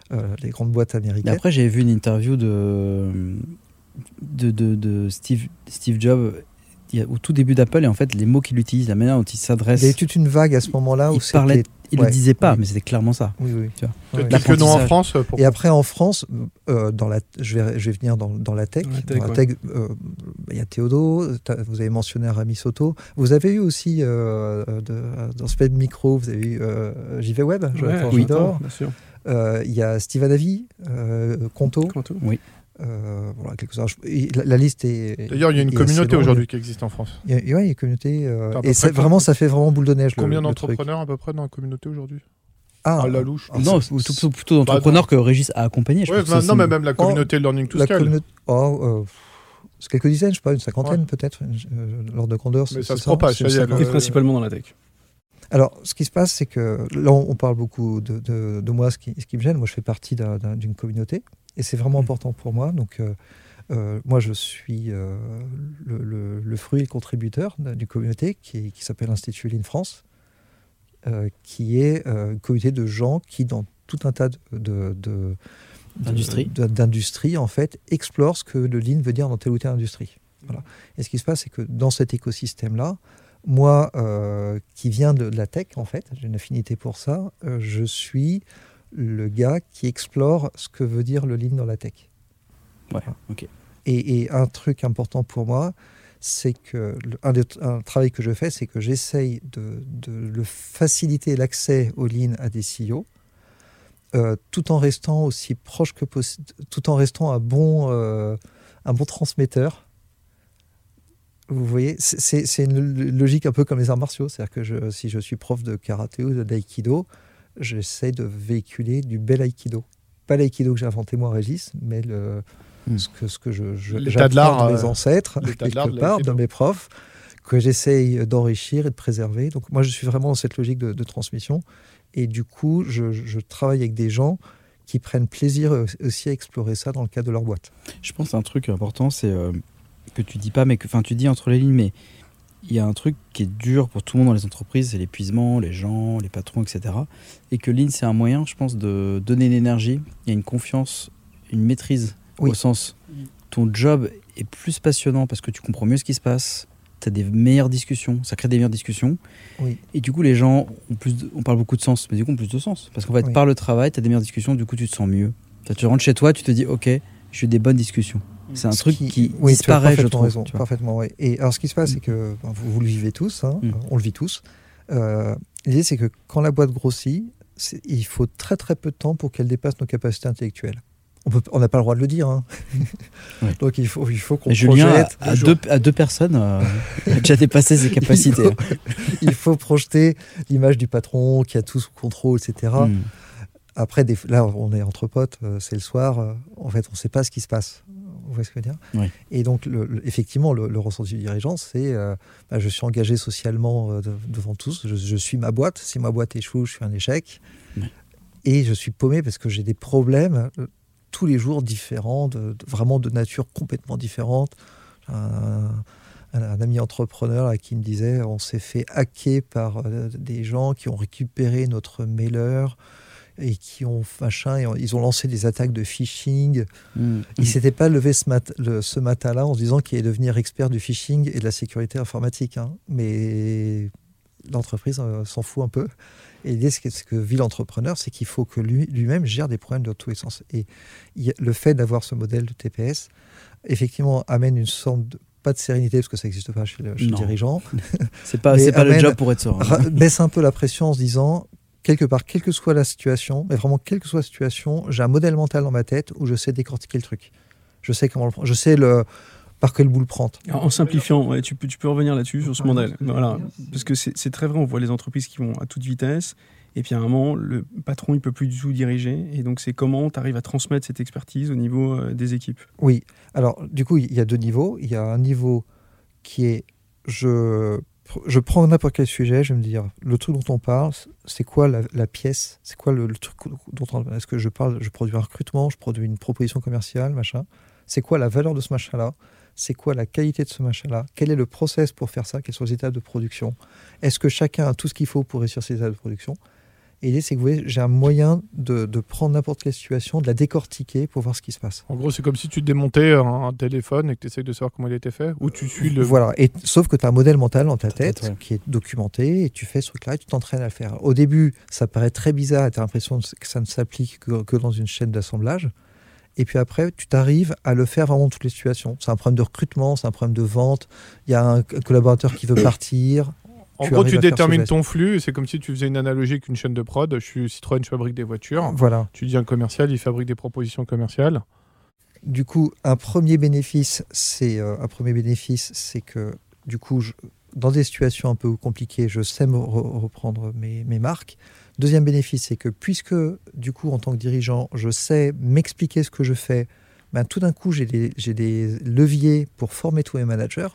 Aide. Mais américaines. après, j'ai vu une interview de, de, de, de Steve, Steve Jobs au tout début d'Apple et en fait, les mots qu'il utilise, la manière dont il s'adresse, il y a eu toute une vague à ce moment-là où il parlait, il ouais, le disait pas, oui. mais c'était clairement ça. Oui, oui. Tu vois. Quelques noms en. France euh, pour Et après, en France, euh, dans la, je, vais, je vais venir dans, dans la tech. Dans la tech, euh, il y a Théodo, vous avez mentionné Aramis Soto. Vous avez eu aussi, euh, de- dans ce fait de micro, vous avez eu euh, JV Web, Jonathan Ouais, Gidor. j'entends, bien sûr. Euh, Il y a Steve Adavi, euh, Conto. Quanto. euh, voilà, La, la liste est. D'ailleurs, il y a une communauté aujourd'hui qui existe en France. Il y a, ouais, il y a une communauté. euh, et vraiment, ça fait vraiment boule de neige. Combien d'entrepreneurs à peu près dans la communauté aujourd'hui? Ah, à la louche. Ah, non, c'est- plutôt, plutôt d'entrepreneurs que Régis a accompagné. Je Ouais, bah, non, mais même la communauté Learning to la Scale. communauté- oh, euh, c'est quelques dizaines, je sais pas, une cinquantaine peut-être, euh, l'ordre de grandeur. Mais c'est- ça c'est se propage, c'est principalement dans la tech. Alors, ce qui se passe, c'est que là, on parle beaucoup de, de- de moi, ce qui, ce qui me gêne. Moi, je fais partie d'un- d'un- d'une communauté et c'est vraiment Mm. important pour moi. Donc, euh, euh, moi, je suis euh, le, le- le fruit et le contributeur d'une communauté qui, qui s'appelle l'Institut Lean France, qui est une communauté de gens qui, dans tout un tas de. de- de- D'industrie. de- d'industrie, en fait, explorent ce que le lean veut dire dans telle ou telle industrie. Voilà. Et ce qui se passe, c'est que dans cet écosystème-là, moi, euh, qui viens de la tech, en fait, j'ai une affinité pour ça, euh, je suis le gars qui explore ce que veut dire le lean dans la tech. Ouais, ok. Et, et un truc important pour moi, c'est que le- un, travail que je fais, c'est que j'essaye de, de le faciliter l'accès au lean à des CEO, euh, tout en restant aussi proche que possible, tout en restant un bon, euh, un bon transmetteur. Vous voyez, c'est- une logique un peu comme les arts martiaux. C'est-à-dire que je- si je suis prof de karaté ou d'aïkido, j'essaie de véhiculer du bel aïkido. Pas l'aïkido que j'ai inventé moi, Régis, mais le, Hmm. ce que, ce que je, de j'apprends l'art, de mes euh, ancêtres, quelque de part, de mes profs, que j'essaye d'enrichir et de préserver. Donc moi, je suis vraiment dans cette logique de, de transmission. Et du coup, je, je travaille avec des gens qui prennent plaisir aussi à explorer ça dans le cadre de leur boîte. Je pense un truc important, c'est euh, que tu dis pas, mais que, enfin, tu dis entre les lignes, mais il y a un truc qui est dur pour tout le monde dans les entreprises, c'est l'épuisement, les gens, les patrons, etc. Et que Lean, c'est un moyen, je pense, de donner une énergie, il y a une confiance, une maîtrise, Oui. au sens, ton job est plus passionnant parce que tu comprends mieux ce qui se passe, tu as des meilleures discussions, ça crée des meilleures discussions. Oui. Et du coup, les gens, ont plus de- on parle beaucoup de sens, mais du coup, ont plus de sens. Parce qu'en fait, Oui. par le travail, tu as des meilleures discussions, du coup, tu te sens mieux. Enfin, tu rentres chez toi, tu te dis, ok, j'ai eu des bonnes discussions. C'est un Ce truc qui, oui, tu as disparaît, je trouve. raison, tu parfaitement, oui. Et alors, ce qui se passe, Mm. c'est que ben, vous, vous le vivez tous, hein, Mm. on le vit tous. Euh, L'idée, c'est que quand la boîte grossit, il faut très très peu de temps pour qu'elle dépasse nos capacités intellectuelles. On n'a pas le droit de le dire. hein. [LAUGHS] Donc il faut, il faut qu'on Julien, à, projette. à deux, à deux personnes, euh, a déjà dépassé ses capacités. [LAUGHS] Il faut, [LAUGHS] il faut projeter l'image du patron qui a tout sous contrôle, etc. Mm. Après, des, là, on est entre potes, euh, c'est le soir. euh, en fait, on ne sait pas ce qui se passe. Vous voyez ce que je veux dire Oui. Et donc, le- le- effectivement, le, le ressenti du dirigeant, c'est euh, bah, je suis engagé socialement euh, de- devant tous. Je, je suis ma boîte. Si ma boîte échoue, je suis un échec. Oui. Et je suis paumé parce que j'ai des problèmes euh, tous les jours différents, de, de- vraiment de nature complètement différente. Un, un- un ami entrepreneur là, qui me disait on s'est fait hacker par euh, des gens qui ont récupéré notre mailer et qui ont machin, ils ont lancé des attaques de phishing. Mm. Il s'était pas levé ce, mat- le- ce matin-là en se disant qu'il allait devenir expert du phishing et de la sécurité informatique. hein. Mais l'entreprise euh, s'en fout un peu. Et l'idée, que, ce que vit l'entrepreneur, c'est qu'il faut que lui- lui-même gère des problèmes de tous les sens. Et il le fait d'avoir ce modèle de TPS, effectivement, amène une sorte de pas de sérénité parce que ça n'existe pas chez le, chez le dirigeant, [LAUGHS] C'est pas, pas le job pour être serein. Baisse un peu la pression en se disant quelque part, quelle que soit la situation, mais vraiment quelle que soit la situation, j'ai un modèle mental dans ma tête où je sais décortiquer le truc. Je sais comment le prendre. Je sais le par quel bout le prendre. En en simplifiant, ouais, tu, peux, tu peux revenir là-dessus sur ce modèle. Voilà. Parce que c'est c'est très vrai, on voit les entreprises qui vont à toute vitesse. Et puis à un moment, le patron, il peut plus du tout diriger. Et donc, c'est comment tu arrives à transmettre cette expertise au niveau euh, des équipes. Oui. Alors, du coup, il y a deux niveaux. Il y a un niveau qui est je, je prends n'importe quel sujet, je vais me dire le truc dont on parle, c'est quoi la, pièce? C'est quoi le, le truc dont on Est-ce que je parle Je produis un recrutement, je produis une proposition commerciale, machin? C'est quoi la valeur de ce machin-là? C'est quoi la qualité de ce machin-là? Quel est le process pour faire ça? Quelles sont les étapes de production? Est-ce que chacun a tout ce qu'il faut pour réussir ces étapes de production? Et l'idée, c'est que vous voyez, j'ai un moyen de, de prendre n'importe quelle situation, de la décortiquer pour voir ce qui se passe. En gros, c'est comme si tu démontais un, un téléphone et que tu essayes de savoir comment il a été fait. Ou tu suis le. Voilà, et, sauf que tu as un modèle mental dans ta tête ouais. qui est documenté et tu fais ce truc-là et tu t'entraînes à le faire. Au début, ça paraît très bizarre et tu as l'impression que ça ne s'applique que, que dans une chaîne d'assemblage. Et puis après, tu t'arrives à le faire vraiment dans toutes les situations. C'est un problème de recrutement, c'est un problème de vente. Il y a un collaborateur qui veut [COUGHS] partir. En gros, tu détermines ton flux. C'est comme si tu faisais une analogie avec une chaîne de prod. Je suis Citroën, je fabrique des voitures. Voilà. Tu dis un commercial, il fabrique des propositions commerciales. Du coup, un premier bénéfice, c'est euh, un premier bénéfice, c'est que du coup, je, dans des situations un peu compliquées, je sais me re- reprendre mes, mes marques. Deuxième bénéfice, c'est que puisque, du coup, en tant que dirigeant, je sais m'expliquer ce que je fais, ben, tout d'un coup, j'ai des, j'ai des leviers pour former tous mes managers.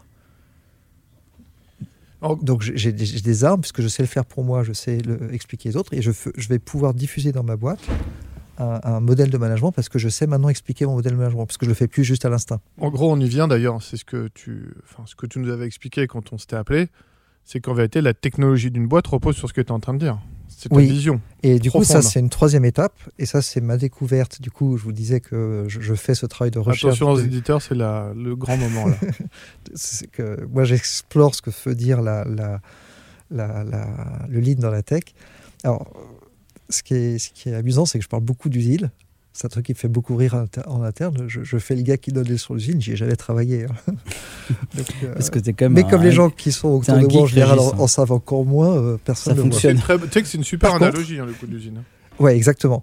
Donc, j'ai des, des armes, puisque je sais le faire pour moi, je sais le, expliquer les autres, et je, vais pouvoir diffuser dans ma boîte un, modèle de management, parce que je sais maintenant expliquer mon modèle de management, parce que je le fais plus juste à l'instinct. En gros, on y vient d'ailleurs. C'est ce que tu, enfin, ce que tu nous avais expliqué quand on s'était appelé. C'est qu'en vérité, la technologie d'une boîte repose sur ce que tu es en train de dire. C'est ta Oui. vision. Et du coup, ça, c'est une troisième étape. Et ça, c'est ma découverte. Du coup, je vous disais que je, je fais ce travail de recherche. Attention aux éditeurs, c'est le grand moment là. [LAUGHS] c'est que moi, j'explore ce que veut dire la, la, la, la- le lead dans la tech. Alors, ce qui est, ce qui est amusant, c'est que je parle beaucoup d'usines. C'est un truc qui me fait beaucoup rire en inter- en interne. Je, je fais le gars qui donne les sur l'usine, j'y ai jamais travaillé. hein. [LAUGHS] Donc, euh, Parce que t'es quand même. mais un- comme les gens qui sont autour de moi en général en, hein. en savent encore moins, euh, personne Ça ne fonctionne. très- Tu sais que c'est une super Par contre- analogie, hein, le coup de l'usine. Ouais, exactement.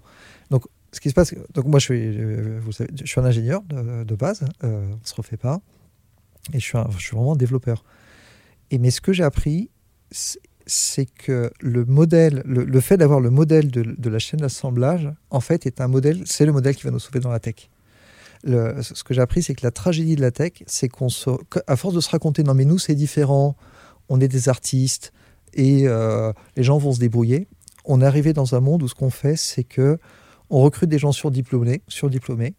Donc, ce qui se passe, donc moi, je suis, euh, vous savez, je suis un ingénieur de, de base, euh, on se refait pas, et je suis, un- je suis vraiment un développeur. Et mais ce que j'ai appris, c'est- que le modèle, le, fait d'avoir le modèle de, de la chaîne d'assemblage, en fait, est un modèle, c'est le modèle qui va nous sauver dans la tech. Ce que j'ai appris, c'est que la tragédie de la tech, c'est qu'on se, force de se raconter, non mais nous c'est différent, on est des artistes et euh, les gens vont se débrouiller. On est arrivé dans un monde où ce qu'on fait, c'est que on recrute des gens surdiplômés, surdiplômés,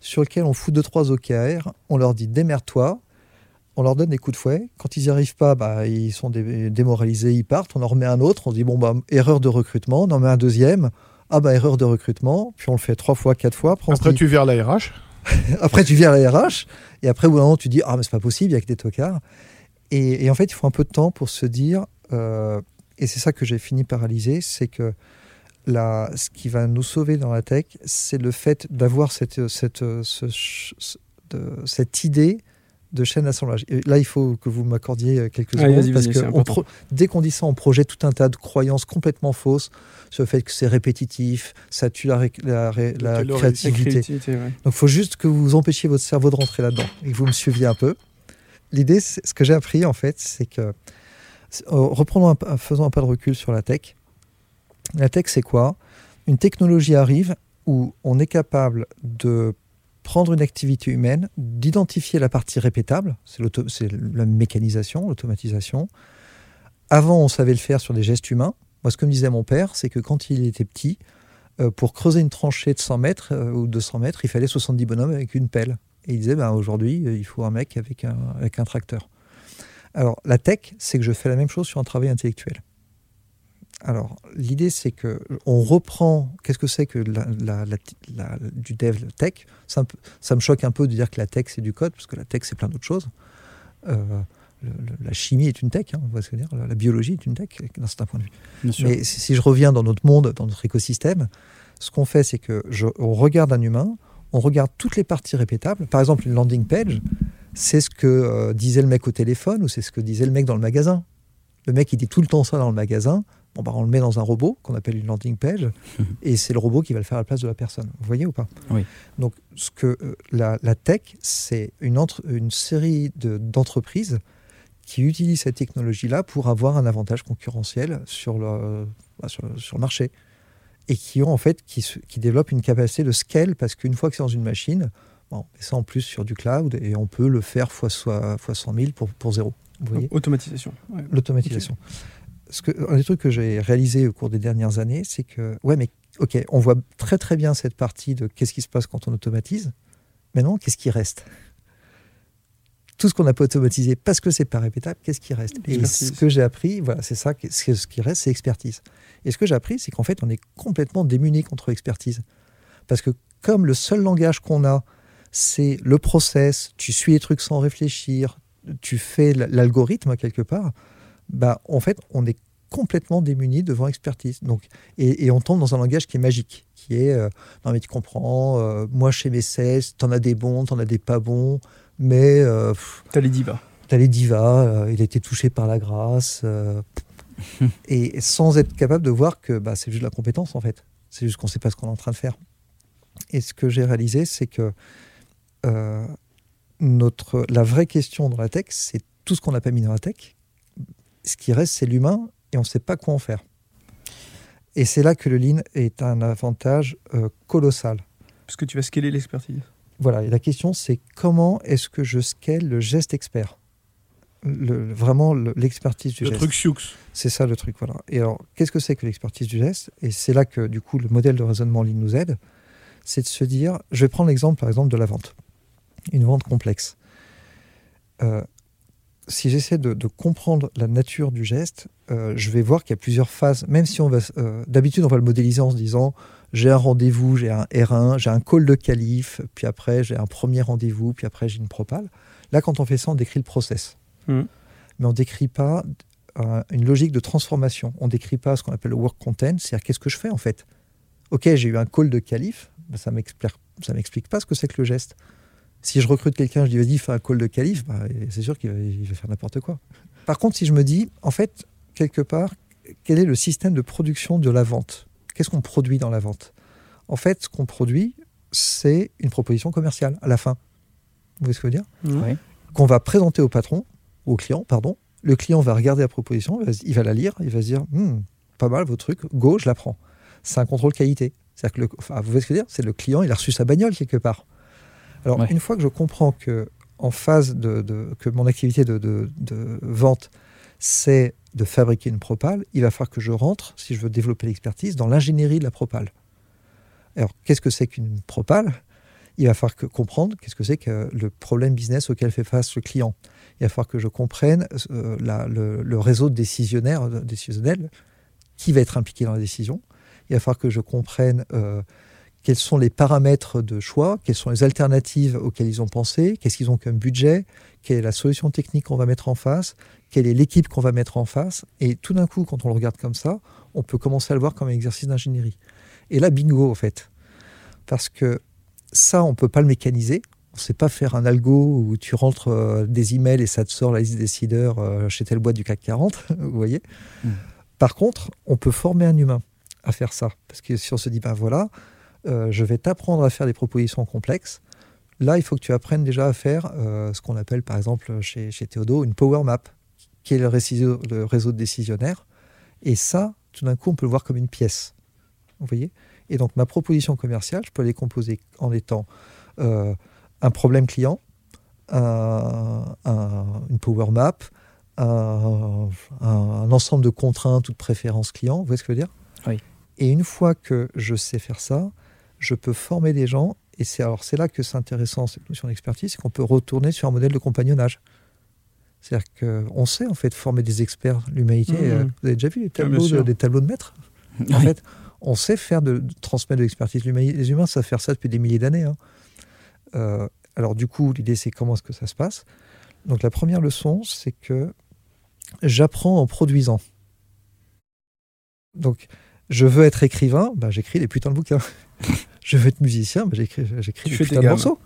sur lesquels on fout deux trois OKR, on leur dit démerde-toi, on leur donne des coups de fouet. Quand ils n'y arrivent pas, bah, ils sont dé- démoralisés, ils partent. On en remet un autre, on dit bon bah erreur de recrutement, on en met un deuxième. Ah bah erreur de recrutement, puis on le fait trois fois, quatre fois. Après, se Après, dit- tu vires la RH. [LAUGHS] après, tu viens à la RH, et après, au bout d'un moment, tu dis Ah, mais c'est pas possible, il y a que des tocards. Et, et en fait, il faut un peu de temps pour se dire, euh, et c'est ça que j'ai fini par réaliser, c'est que la, ce qui va nous sauver dans la tech, c'est le fait d'avoir cette, cette, ce- ce- de- cette idée de chaîne d'assemblage. Et là, il faut que vous m'accordiez quelques Allez, secondes, parce que on pro- dès qu'on dit ça, on projette tout un tas de croyances complètement fausses sur le fait que c'est répétitif, ça tue la, ré- la ré- créativité. créativité, ouais. Donc, il faut juste que vous empêchiez votre cerveau de rentrer là-dedans et que vous me suiviez un peu. L'idée, ce que j'ai appris, en fait, c'est que, euh, reprenons un, faisons un pas de recul sur la tech. La tech, c'est quoi? Une technologie arrive où on est capable de prendre une activité humaine, d'identifier la partie répétable, c'est la mécanisation, l'automatisation. Avant, on savait le faire sur des gestes humains. Moi, ce que me disait mon père, c'est que quand il était petit, euh, pour creuser une tranchée de 100 mètres euh, ou 200 mètres, il fallait 70 bonhommes avec une pelle. Et il disait, ben, aujourd'hui, euh, il faut un mec avec un, avec un tracteur. Alors, la tech, c'est que je fais la même chose sur un travail intellectuel. Alors, l'idée, c'est que on reprend. Qu'est-ce que c'est que la, la- du dev tech? Ça, me choque un peu de dire que la tech, c'est du code, parce que la tech, c'est plein d'autres choses. Euh, le- le- la chimie est une tech, hein, on je veux dire. La, la biologie est une tech, d'un certain point de vue. Bien sûr. Mais si, si je reviens dans notre monde, dans notre écosystème, ce qu'on fait, c'est que je, on regarde un humain, on regarde toutes les parties répétables. Par exemple, une landing page, c'est ce que euh, disait le mec au téléphone ou c'est ce que disait le mec dans le magasin. Le mec, il dit tout le temps ça dans le magasin. Bon, bah, on le met dans un robot qu'on appelle une landing page [LAUGHS] et c'est le robot qui va le faire à la place de la personne. Vous voyez ou pas? Oui. Donc, ce que euh, la, la tech, c'est une, entre- une série de- d'entreprises qui utilisent cette technologie-là pour avoir un avantage concurrentiel sur le, bah, sur, le- sur le marché et qui ont en fait qui, développent une capacité de scale parce qu'une fois que c'est dans une machine, bon, on met ça en plus sur du cloud et on peut le faire fois, soit, fois 100 000 pour, pour zéro. Vous voyez? Automatisation. ouais. L'automatisation. Ce que, un des trucs que j'ai réalisé au cours des dernières années, c'est que, ouais, mais ok, on voit très très bien cette partie de qu'est-ce qui se passe quand on automatise. Maintenant, qu'est-ce qui reste? Tout ce qu'on n'a pas automatisé parce que c'est pas répétable, qu'est-ce qui reste? Et Expertise. ce que j'ai appris, voilà, c'est ça, ce qui reste, c'est expertise. Et ce que j'ai appris, c'est qu'en fait, on est complètement démuni contre l'expertise. Parce que comme le seul langage qu'on a, c'est le process, tu suis les trucs sans réfléchir, tu fais l'algorithme quelque part, bah, en fait, on est complètement démuni devant expertise. Donc, et, et on tombe dans un langage qui est magique, qui est euh, non mais tu comprends, euh, moi chez mes sales, t'en as des bons, t'en as des pas bons, mais euh, T'as les divas. t'as les divas, euh, il a été touché par la grâce, [LAUGHS] et sans être capable de voir que bah, c'est juste la compétence en fait. C'est juste qu'on ne sait pas ce qu'on est en train de faire. Et ce que j'ai réalisé, c'est que notre, la vraie question dans la tech, c'est tout ce qu'on n'a pas mis dans la tech. Ce qui reste, c'est l'humain et on ne sait pas quoi en faire. Et c'est là que le lean est un avantage euh, colossal. Parce que tu vas scaler l'expertise. Voilà, et la question c'est comment est-ce que je scale le geste expert? Le, Vraiment le- l'expertise du Le geste. truc Sioux. C'est ça le truc, voilà. Et alors, qu'est-ce que c'est que l'expertise du geste? Et c'est là que, du coup, le modèle de raisonnement Lean nous aide. C'est de se dire, je vais prendre l'exemple, par exemple, de la vente. Une vente complexe. Euh, si j'essaie de, de comprendre la nature du geste, euh, je vais voir qu'il y a plusieurs phases. Même si on va, euh, d'habitude, on va le modéliser en se disant, j'ai un rendez-vous, j'ai un R1, j'ai un call de qualif, puis après j'ai un premier rendez-vous, puis après j'ai une propale. Là, quand on fait ça, on décrit le process. Mhm. Mais on décrit pas euh, une logique de transformation. On décrit pas ce qu'on appelle le work content, c'est-à-dire qu'est-ce que je fais en fait? Ok, j'ai eu un call de qualif, ben, ça m'explique pas ce que c'est que le geste. Si je recrute quelqu'un, je dis vas-y, fais un call de qualif, bah, c'est sûr qu'il va, faire n'importe quoi. Par contre, si je me dis, en fait, quelque part, quel est le système de production de la vente? Qu'est-ce qu'on produit dans la vente? En fait, ce qu'on produit, c'est une proposition commerciale à la fin. Vous voyez ce que je veux dire? Oui. qu'on va présenter au patron, au client, pardon. Le client va regarder la proposition, il va, la lire, il va se dire Hmm, pas mal vos trucs, go, je la prends. C'est un contrôle qualité. Que le, enfin, vous voyez ce que je veux dire? C'est le client, il a reçu sa bagnole quelque part. Alors, Ouais. une fois que je comprends que en phase de, de- que mon activité de, de- de vente, c'est de fabriquer une propale, il va falloir que je rentre, si je veux développer l'expertise, dans l'ingénierie de la propale. Alors, qu'est-ce que c'est qu'une propale? Il va falloir que, comprendre qu'est-ce que c'est que le problème business auquel fait face le client. Il va falloir que je comprenne euh, la- le, le réseau de décisionnaires, euh, décisionnels, qui va être impliqué dans la décision. Il va falloir que je comprenne euh, quels sont les paramètres de choix, quelles sont les alternatives auxquelles ils ont pensé, qu'est-ce qu'ils ont comme budget, quelle est la solution technique qu'on va mettre en face, quelle est l'équipe qu'on va mettre en face. Et tout d'un coup, quand on le regarde comme ça, on peut commencer à le voir comme un exercice d'ingénierie. Et là, bingo, en fait. Parce que ça, on ne peut pas le mécaniser. On ne sait pas faire un algo où tu rentres euh, des emails et ça te sort la liste des décideurs euh, chez telle boîte du CAC 40, [LAUGHS] vous voyez. Mm. Par contre, on peut former un humain à faire ça. Parce que si on se dit, ben voilà, euh, je vais t'apprendre à faire des propositions complexes, là, il faut que tu apprennes déjà à faire euh, ce qu'on appelle, par exemple, chez, chez Théodo, une power map, qui est le réseau, le réseau de décisionnaires. Et ça, tout d'un coup, on peut le voir comme une pièce. Vous voyez? Et donc, ma proposition commerciale, je peux les composer en étant euh, un problème client, un- un- une power map, un, un- un ensemble de contraintes ou de préférences clients. Vous voyez ce que je veux dire? Oui. Et une fois que je sais faire ça, je peux former des gens. Et c'est alors c'est là que c'est intéressant cette notion d'expertise, c'est qu'on peut retourner sur un modèle de compagnonnage. C'est-à-dire qu'on sait en fait former des experts. L'humanité, Mhm. euh, vous avez déjà vu les de, des tableaux de maîtres? En fait, on sait faire de, de transmettre de l'expertise. Les humains savent faire ça depuis des milliers d'années. hein. Euh, alors du coup, l'idée c'est comment est-ce que ça se passe? Donc la première leçon, c'est que j'apprends en produisant. Donc je veux être écrivain, bah, j'écris des putains de bouquins. Je veux être musicien, bah, j'écris, j'écris des putains de morceaux.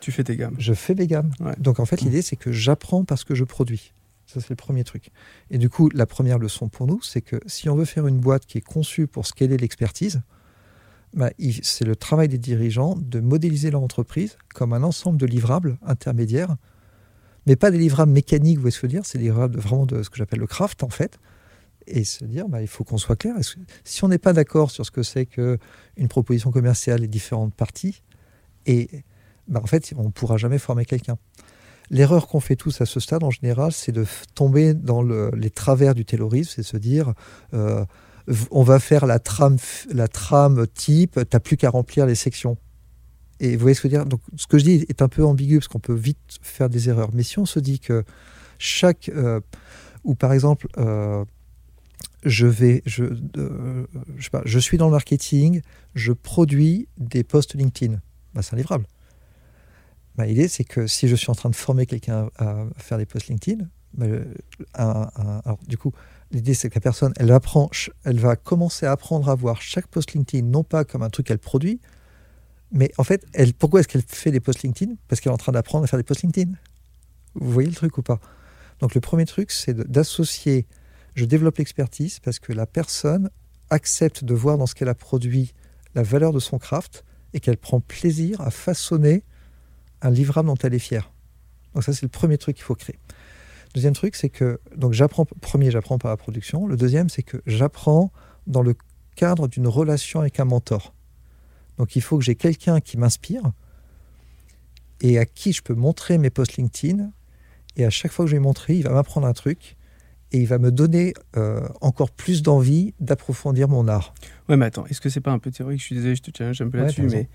Tu fais tes gammes. je fais mes gammes. Ouais. Donc en fait, l'idée, c'est que j'apprends parce que je produis. Ça, c'est le premier truc. Et du coup, la première leçon pour nous, c'est que si on veut faire une boîte qui est conçue pour scaler l'expertise, bah, il- c'est le travail des dirigeants de modéliser leur entreprise comme un ensemble de livrables intermédiaires, mais pas des livrables mécaniques, vous voyez ce que je veux dire, c'est des livrables de- vraiment de ce que j'appelle le craft, en fait, et se dire, bah, il faut qu'on soit clair. Si on n'est pas d'accord sur ce que c'est qu'une proposition commerciale et différentes parties, et bah, en fait, on ne pourra jamais former quelqu'un. L'erreur qu'on fait tous à ce stade, en général, c'est de tomber dans le- les travers du terrorisme, c'est se dire, euh, on va faire la trame, la trame type, t'as plus qu'à remplir les sections. Et vous voyez ce que je veux dire? Donc, ce que je dis est un peu ambigu, parce qu'on peut vite faire des erreurs. Mais si on se dit que chaque... euh, ou par exemple, euh, je vais... Je, euh, je, sais pas, je suis dans le marketing, je produis des posts LinkedIn. Bah, c'est un livrable. Bah, L'idée, c'est que si je suis en train de former quelqu'un à, faire des posts LinkedIn, bah, un- alors, du coup, l'idée, c'est que la personne, elle, apprend, elle va commencer à apprendre à voir chaque post LinkedIn, non pas comme un truc qu'elle produit, mais en fait, elle, pourquoi est-ce qu'elle fait des posts LinkedIn? Parce qu'elle est en train d'apprendre à faire des posts LinkedIn. Vous voyez le truc ou pas? Donc, le premier truc, c'est d'associer, je développe l'expertise parce que la personne accepte de voir dans ce qu'elle a produit la valeur de son craft et qu'elle prend plaisir à façonner un livrable dont elle est fière. Donc ça, c'est le premier truc qu'il faut créer. Deuxième truc, c'est que, donc j'apprends, premier, j'apprends par la production. Le deuxième, c'est que j'apprends dans le cadre d'une relation avec un mentor. Donc il faut que j'ai quelqu'un qui m'inspire et à qui je peux montrer mes posts LinkedIn. Et à chaque fois que je vais montrer, il va m'apprendre un truc et il va me donner euh, encore plus d'envie d'approfondir mon art. Ouais, mais attends, est-ce que c'est pas un peu théorique? Je suis désolé, je te challenge un peu là-dessus, mais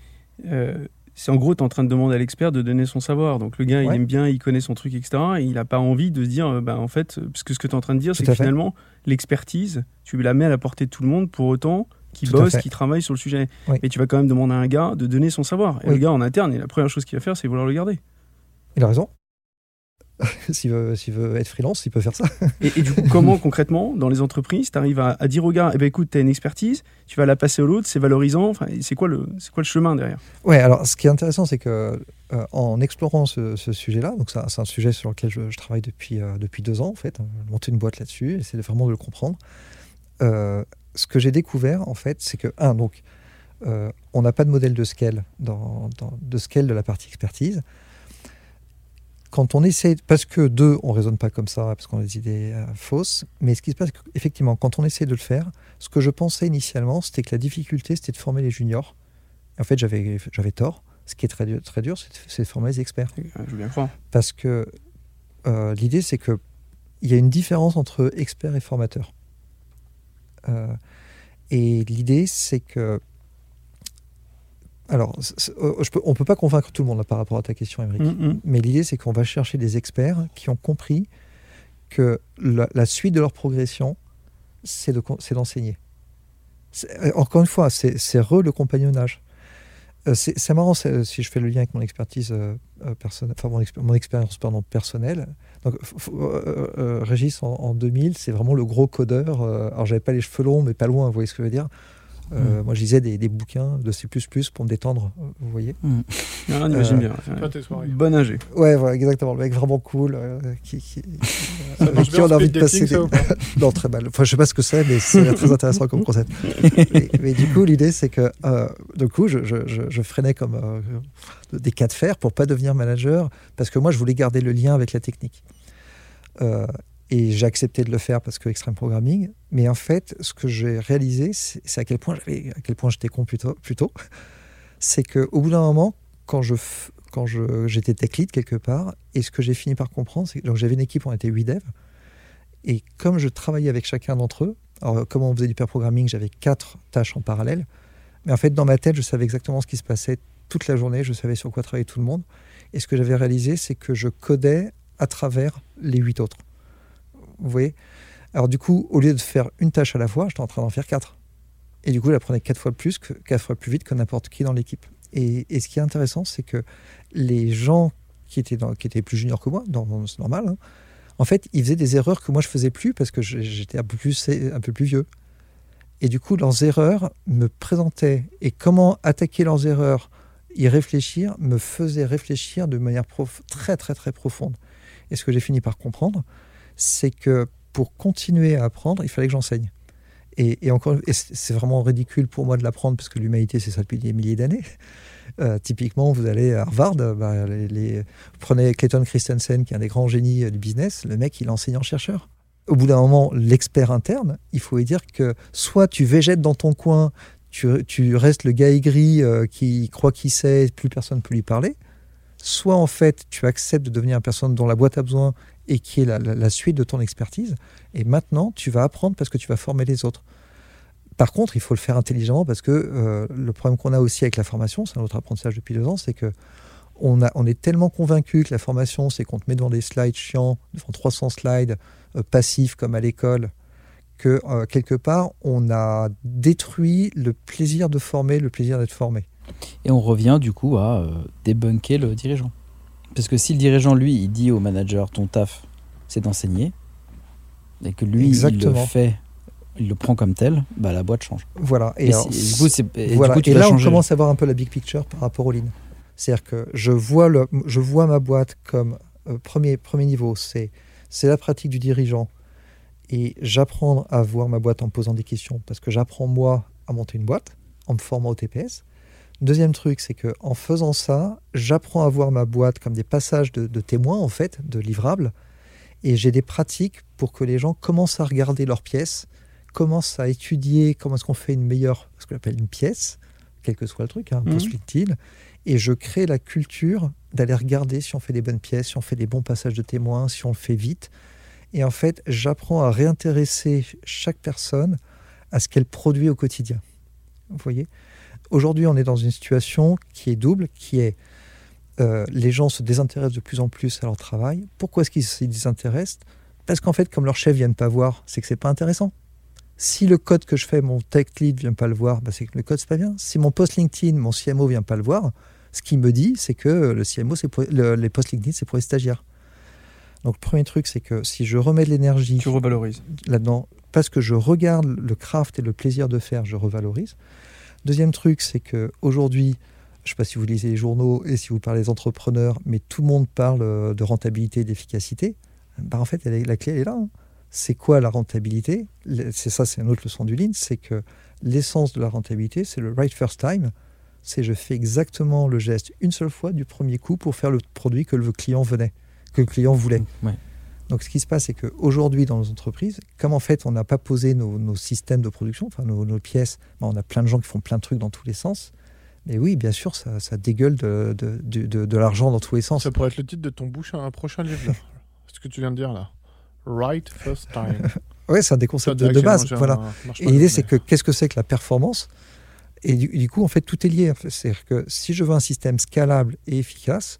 euh, c'est en gros, tu es en train de demander à l'expert de donner son savoir. Donc le gars, il aime bien, il connaît son truc, etc. Et il n'a pas envie de se dire, euh, bah, en fait, parce que ce que tu es en train de dire, c'est que fait. finalement, l'expertise, tu la mets à la portée de tout le monde pour autant qui bosse, qui travaille sur le sujet. Oui. Mais tu vas quand même demander à un gars de donner son savoir. Et Oui. le gars en interne, et la première chose qu'il va faire, c'est vouloir le garder. Il a raison. [LAUGHS] s'il, veut, veut être freelance, il peut faire ça. Et, et du coup, comment concrètement, dans les entreprises, tu arrives à, à dire au gars, eh ben, écoute, tu as une expertise, tu vas la passer à l'autre, c'est valorisant. Enfin, c'est quoi, le, quoi le chemin derrière? Ouais, alors ce qui est intéressant, c'est que euh, en explorant ce, ce sujet-là, donc c'est un sujet sur lequel je, je travaille depuis, euh, depuis deux ans en fait, hein, monter une boîte là-dessus, essayer vraiment de le comprendre. Euh, ce que j'ai découvert en fait, c'est que un, donc on n'a pas de modèle de scale dans, dans- de scale de la partie expertise. Quand on essaie, parce que deux, on raisonne pas comme ça, parce qu'on a des idées euh, fausses, mais ce qui se passe, effectivement, quand on essaie de le faire, ce que je pensais initialement, c'était que la difficulté, c'était de former les juniors. En fait, j'avais, tort. Ce qui est très dur, très dur c'est, de, former les experts. Je bien croire. Parce que euh, l'idée, c'est que il y a une différence entre expert et formateur. Euh, et l'idée, c'est que. Alors, euh, je peux- on ne peut pas convaincre tout le monde là, par rapport à ta question, Émeric. Mm, mm. Mais l'idée, c'est qu'on va chercher des experts qui ont compris que la, la suite de leur progression, c'est de d'enseigner. C'est- euh, Encore une fois, c'est re le compagnonnage. Euh, C'est marrant si je fais le lien avec mon expertise euh, personnelle, enfin mon, expé- mon expérience pardon, personnelle. Donc, euh, Régis en, en 2000, c'est vraiment le gros codeur. alors, j'avais pas les cheveux longs, mais pas loin, vous voyez ce que je veux dire. Euh, Moi, je lisais des, des bouquins de C++ pour me détendre, euh, vous voyez. Ah, on imagine Euh, bien. Toi, tes soirées. Bon ingé. Ouais, voilà, exactement. Le mec vraiment cool, euh, qui, qui, Ça avec marche qui bien on a en envie de passer. des- [LAUGHS] non, très mal. Enfin, je sais pas ce que c'est, mais c'est très intéressant comme concept. [LAUGHS] mais, mais du coup, l'idée, c'est que, euh, du coup, je, je, je, je freinais comme euh, des cas de fer pour pas devenir manager, parce que moi, je voulais garder le lien avec la technique. Et j'ai accepté de le faire parce que extreme programming. Mais en fait, ce que j'ai réalisé, c'est à quel point j'étais con plus tôt. plus tôt. [LAUGHS] c'est que au bout d'un moment, quand je quand j'étais tech lead quelque part, et ce que j'ai fini par comprendre, c'est que j'avais une équipe, on était 8 devs, et comme je travaillais avec chacun d'entre eux, alors comme on faisait du pair programming, j'avais quatre tâches en parallèle, mais en fait dans ma tête, je savais exactement ce qui se passait toute la journée, je savais sur quoi travaillait tout le monde, et ce que j'avais réalisé, c'est que je codais à travers les huit autres. Vous voyez Alors du coup, au lieu de faire une tâche à la fois, j'étais en train d'en faire quatre. Et du coup, je apprenais quatre fois plus, quatre fois plus vite que n'importe qui dans l'équipe. Et, ce qui est intéressant, c'est que les gens qui étaient, plus juniors que moi, c'est normal, hein, en fait, ils faisaient des erreurs que moi je faisais plus parce que j'étais un peu plus, vieux. Et du coup, leurs erreurs me présentaient et comment attaquer leurs erreurs, y réfléchir, me faisait réfléchir de manière très très très profonde. Et ce que j'ai fini par comprendre, c'est que pour continuer à apprendre, il fallait que j'enseigne. Et, et encore, c'est vraiment ridicule pour moi de l'apprendre parce que l'humanité c'est ça depuis des milliers d'années. [LAUGHS] Euh, typiquement, vous allez à Harvard, bah, les, les- prenez Clayton Christensen, qui est un des grands génies euh, du business, le mec, il est enseignant-chercheur. Au bout d'un moment, l'expert interne, il faut lui dire que soit tu végètes dans ton coin, tu, tu restes le gars aigri euh, qui croit qu'il sait, plus personne ne peut lui parler, soit en fait tu acceptes de devenir une personne dont la boîte a besoin et qui est la, suite de ton expertise, et maintenant tu vas apprendre parce que tu vas former les autres. Par contre, il faut le faire intelligemment parce que euh, le problème qu'on a aussi avec la formation, c'est un autre apprentissage depuis deux ans, c'est que on, est tellement convaincu que la formation, c'est qu'on te met devant des slides chiants, devant 300 slides euh, passifs comme à l'école, que euh, quelque part, on a détruit le plaisir de former, le plaisir d'être formé. Et on revient du coup à débunker le dirigeant. Parce que si le dirigeant, lui, il dit au manager, ton taf, c'est d'enseigner, et que lui, il le fait, il le prend comme tel, bah la boîte change. Voilà. Et, Et, alors, si- du coup, c'est- et du voilà. coup, tu Et vas là, on commence à voir un peu la big picture par rapport au lean. C'est-à-dire que je vois, le, je vois ma boîte comme euh, premier, premier niveau, c'est c'est la pratique du dirigeant. Et j'apprends à voir ma boîte en posant des questions parce que j'apprends moi à monter une boîte en me formant au TPS. Deuxième truc, c'est que en faisant ça, j'apprends à voir ma boîte comme des passages de, de témoins en fait, de livrables. Et j'ai des pratiques pour que les gens commencent à regarder leurs pièces, commencent à étudier comment est-ce qu'on fait une meilleure, ce qu'on appelle une pièce, quel que soit le truc, hein, post LinkedIn. Et je crée la culture d'aller regarder si on fait des bonnes pièces, si on fait des bons passages de témoins, si on le fait vite. Et en fait, j'apprends à réintéresser chaque personne à ce qu'elle produit au quotidien. Vous voyez? Aujourd'hui, on est dans une situation qui est double, qui est euh, les gens se désintéressent de plus en plus à leur travail. Pourquoi est-ce qu'ils se désintéressent? Parce qu'en fait, comme leur chef vient pas voir, c'est que c'est pas intéressant. Si le code que je fais, mon tech lead vient pas le voir, bah, c'est que le code c'est pas bien. Si mon post LinkedIn, mon CMO vient pas le voir, ce qu'il me dit, c'est que le CMO, c'est pour- le- les posts LinkedIn, c'est pour les stagiaires. Donc le premier truc, c'est que si je remets de l'énergie Tu revalorises. là-dedans, parce que je regarde le craft et le plaisir de faire, je revalorise. Deuxième truc, c'est que aujourd'hui, je ne sais pas si vous lisez les journaux et si vous parlez des entrepreneurs, mais tout le monde parle euh, de rentabilité et d'efficacité. Bah, en fait, est- la clé elle est là. hein. C'est quoi la rentabilité? C'est ça, c'est une autre leçon du Lean, c'est que l'essence de la rentabilité, c'est le right first time. C'est je fais exactement le geste une seule fois du premier coup pour faire le produit que le client venait, que le client voulait. Ouais. Donc, ce qui se passe, c'est qu'aujourd'hui, dans nos entreprises, comme en fait, on n'a pas posé nos, nos systèmes de production, enfin nos, nos pièces, ben, on a plein de gens qui font plein de trucs dans tous les sens. Mais oui, bien sûr, ça, ça dégueule de, de, de- de- de l'argent dans tous les sens. Ça pourrait être le titre de ton bouche, un prochain livre. là. Ce que tu viens de dire là. Right first time. [LAUGHS] Ouais, c'est un des concepts de, base. Voilà. Et l'idée, c'est que qu'est-ce que c'est que la performance? Et du, du coup, en fait, tout est lié. C'est-à-dire que si je veux un système scalable et efficace,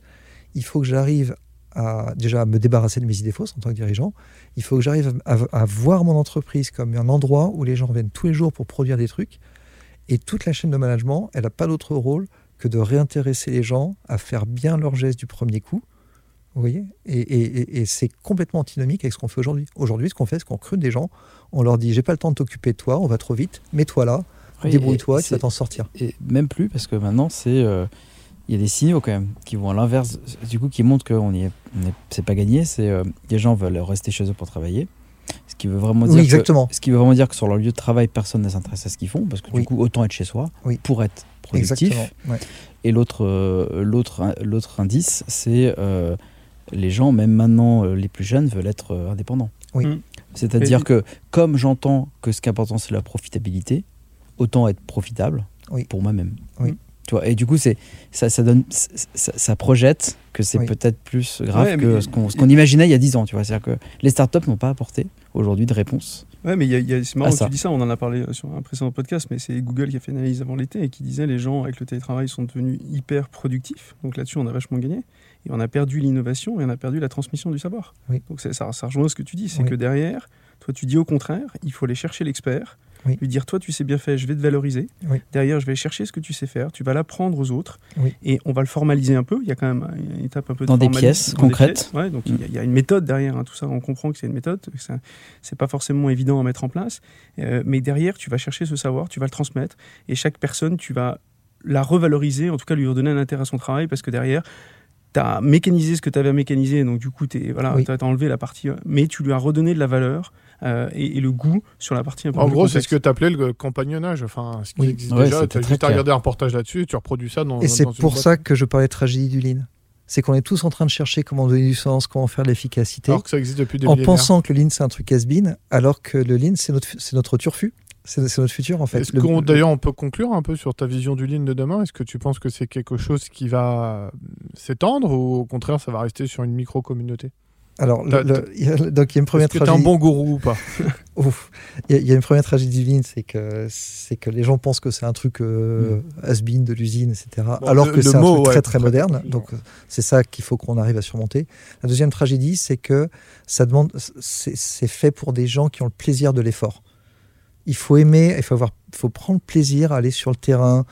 il faut que j'arrive à déjà à me débarrasser de mes idées fausses en tant que dirigeant. Il faut que j'arrive à, à voir mon entreprise comme un endroit où les gens viennent tous les jours pour produire des trucs. Et toute la chaîne de management, elle n'a pas d'autre rôle que de réintéresser les gens à faire bien leur geste du premier coup. Vous voyez? Et, et- et- et c'est complètement antinomique avec ce qu'on fait aujourd'hui. Aujourd'hui, ce qu'on fait, c'est qu'on recrute des gens, on leur dit j'ai pas le temps de t'occuper de toi, on va trop vite, mets-toi là, Oui, débrouille-toi, et tu vas t'en sortir. Et même plus, parce que maintenant, c'est. euh, Il y a des signaux quand même qui vont à l'inverse, du coup, qui montrent que on y est, c'est pas gagné. C'est euh, les gens veulent rester chez eux pour travailler, ce qui veut vraiment dire Oui, que- exactement. ce qui veut vraiment dire que sur leur lieu de travail, personne ne s'intéresse à ce qu'ils font, parce que Oui. du coup, autant être chez soi Oui. pour être productif. Ouais. Et l'autre, euh, l'autre, l'autre indice, c'est euh, les gens, même maintenant, euh, les plus jeunes, veulent être euh, indépendants. Oui. Mm. C'est-à-dire Et- que, comme j'entends que ce qui est important, c'est la profitabilité, autant être profitable Oui. pour moi-même. Oui. Tu vois, et du coup, c'est, ça, ça, donne, ça, ça projette que c'est Oui. peut-être plus grave Ouais, que ce qu'on, imaginait il y a 10 ans. Tu vois, c'est-à-dire que les startups n'ont pas apporté aujourd'hui de réponse. Ouais, mais c'est marrant que ça. tu dis ça, on en a parlé euh, sur un précédent podcast, mais c'est Google qui a fait une analyse avant l'été et qui disait les gens avec le télétravail sont devenus hyper productifs. Donc là-dessus, on a vachement gagné. Et on a perdu l'innovation et on a perdu la transmission du savoir. Oui. Donc ça, ça rejoint ce que tu dis, c'est Oui. que derrière, toi tu dis au contraire, il faut aller chercher l'expert, Oui. lui dire toi tu sais bien faire, je vais te valoriser. Oui. Derrière, je vais chercher ce que tu sais faire, tu vas l'apprendre aux autres Oui. et on va le formaliser un peu. Il y a quand même une étape un peu de Dans des formalisme, pièces dans des concrètes. pièces. Ouais, donc il y a- il y, a une méthode derrière, hein, tout ça, on comprend que c'est une méthode, c'est pas forcément évident à mettre en place, euh, mais derrière, tu vas chercher ce savoir, tu vas le transmettre, et chaque personne, tu vas la revaloriser, en tout cas lui redonner un intérêt à son travail, parce que derrière, tu as mécanisé ce que tu avais à mécaniser, donc du coup, tu voilà, Oui. as enlevé la partie, euh, mais tu lui as redonné de la valeur euh, et, et le goût sur la partie un peu En gros, c'est ce que tu appelais le compagnonnage, enfin, ce qui Oui. existe Ouais, déjà. Tu as juste à regarder un reportage là-dessus et tu reproduis ça dans Et c'est pour boîte. ça que je parlais de tragédie du lean. C'est qu'on est tous en train de chercher comment donner du sens, comment faire de l'efficacité, Alors que ça existe depuis des en pensant que le lean c'est un truc has-been, alors que le lean c'est notre, c'est notre turfu, c'est notre futur en fait. Le- D'ailleurs, on peut conclure un peu sur ta vision du lean de demain? Est-ce que tu penses que c'est quelque chose qui va s'étendre ou au contraire, ça va rester sur une micro-communauté? Alors, le- le- donc il y a une première t'es un tragédie. bon gourou ou pas? [LAUGHS] Ouf. Il y, a- il y a une première tragédie du lean, c'est que c'est que les gens pensent que c'est un truc euh, has-been de l'usine, etc. Bon, alors le- que c'est un mot, truc ouais, très très très moderne. Donc euh, c'est ça qu'il faut qu'on arrive à surmonter. La deuxième tragédie, c'est que ça demande, c'est fait pour des gens qui ont le plaisir de l'effort. Il faut aimer, il faut avoir, il faut prendre plaisir à aller sur le terrain,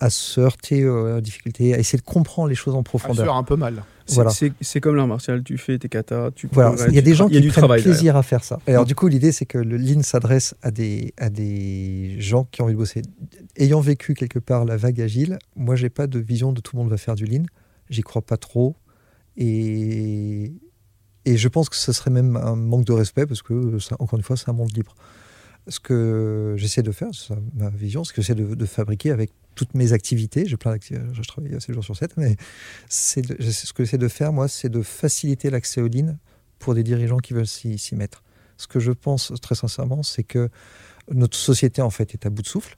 à se heurter euh, aux difficultés, à essayer de comprendre les choses en À profondeur. un peu mal. C'est- Voilà. C'est comme l'art martial, tu fais tes katas, tu Voilà, il y a des gens il y a qui du prennent travail plaisir à faire ça. Et alors du coup, l'idée c'est que le Lean s'adresse à des, à des gens qui ont envie de bosser. Ayant vécu quelque part la vague agile, moi j'ai pas de vision de tout le monde va faire du Lean. J'y crois pas trop. Et, et je pense que ce serait même un manque de respect parce que, ça, encore une fois, c'est un monde libre. Ce que j'essaie de faire, c'est ma vision, ce que j'essaie de, fabriquer avec toutes mes activités, j'ai plein d'activités, je travaille 7 jours sur 7, mais ce que j'essaie de faire, moi, c'est de faciliter l'accès au Lean pour des dirigeants qui veulent s'y mettre. Ce que je pense très sincèrement, c'est que notre société en fait est à bout de souffle.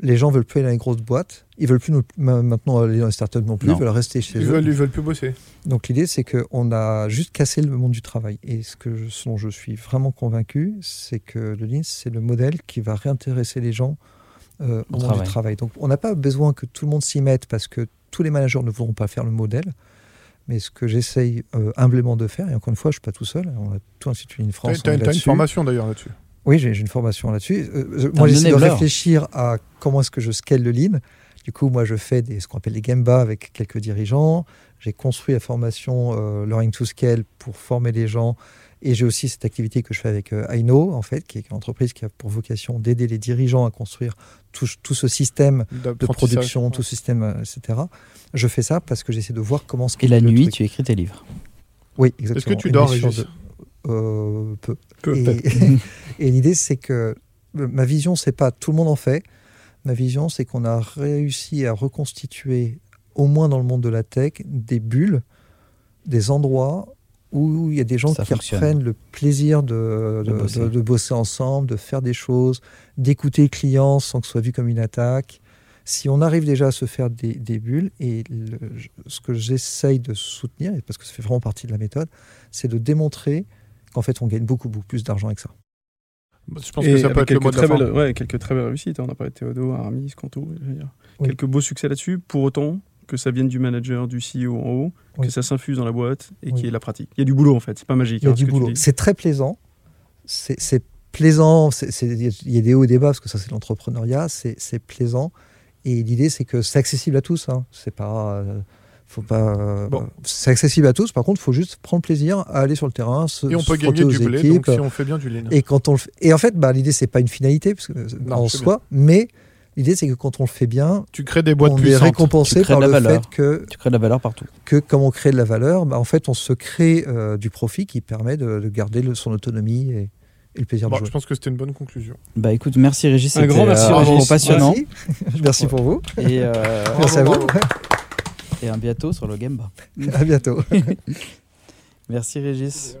Les gens veulent plus aller dans les grosses boîtes. Ils veulent plus nous- maintenant aller dans les startups non plus. Non. Ils veulent rester chez Ils eux. veulent, ils veulent plus bosser. Donc l'idée, c'est qu'on a juste cassé le monde du travail. Et ce, que je, ce dont je suis vraiment convaincu, c'est que le Lean, c'est le modèle qui va réintéresser les gens euh, au, Au monde travail. du travail. Donc on n'a pas besoin que tout le monde s'y mette parce que tous les managers ne voudront pas faire le modèle. Mais ce que j'essaye euh, humblement de faire, et encore une fois, je ne suis pas tout seul, on a tout l'Institut Lean T'as France. on est une, une formation d'ailleurs là-dessus. Oui, j'ai une formation là-dessus. Euh, un moi, j'essaie de réfléchir à comment est-ce que je scale le lean. Du coup, moi, je fais des, ce qu'on appelle les Gemba avec quelques dirigeants. J'ai construit la formation euh, Learning to Scale pour former les gens. Et j'ai aussi cette activité que je fais avec euh, Aino, en fait, qui est une entreprise qui a pour vocation d'aider les dirigeants à construire tout, tout ce système de production, tout ce système, euh, etc. Je fais ça parce que j'essaie de voir comment Et scaler la le nuit, truc. tu écris tes livres. Oui, exactement. Est-ce que tu dors, Régis de- Euh, Peu. Peu, Et, peut-être. [LAUGHS] et l'idée, c'est que euh, ma vision, c'est pas tout le monde en fait. Ma vision, c'est qu'on a réussi à reconstituer, au moins dans le monde de la tech, des bulles, des endroits où il y a des gens Ça qui fonctionne. reprennent le plaisir de, De de- bosser. de- de bosser ensemble, de faire des choses, d'écouter les clients sans que ce soit vu comme une attaque. Si on arrive déjà à se faire des, des bulles, et le- ce que j'essaye de soutenir, parce que ça fait vraiment partie de la méthode, c'est de démontrer qu'en fait on gagne beaucoup, beaucoup plus d'argent avec ça. Je pense Et que ça peut être le quelques mot de la belles, ouais, quelques très belles réussites. hein. On a parlé de Théodo, Aramis. Oui. Quelques beaux succès là-dessus. Pour autant que ça vienne du manager, du CEO en haut, Oui. que ça s'infuse dans la boîte et Oui. qu'il y ait la pratique. Il y a du boulot en fait. C'est pas magique. Il y a hein, du boulot. C'est très plaisant. C'est plaisant. Il y a des hauts et des bas parce que ça, c'est l'entrepreneuriat. C'est c'est plaisant. Et l'idée, c'est que c'est accessible à tous. Hein. C'est pas. euh, faut pas. euh, Bon. C'est accessible à tous. Par contre, il faut juste prendre plaisir à aller sur le terrain, se, Et on se peut frotter gagner du aux blé, équipes. donc si on fait bien du lean. Et quand on le fait- et en fait, bah, l'idée c'est pas une finalité parce que, Non, en soi, mais l'idée c'est que quand on le fait bien, Tu crées des boîtes on est puissantes. récompensé Tu crées par de le valeur. fait que Tu crées de la valeur partout. que comme on crée de la valeur, bah, en fait, on se crée euh, du profit qui permet de, de garder le- son autonomie et, et le plaisir Bon, de jouer. je pense que c'était une bonne conclusion. Bah écoute, merci Régis. Un c'était, grand merci, euh, Régis. passionnant. Merci, [LAUGHS] Merci pour vous. Et, euh, Merci à vous. Et à bientôt sur le Gameba. [LAUGHS] À bientôt. [LAUGHS] Merci Régis.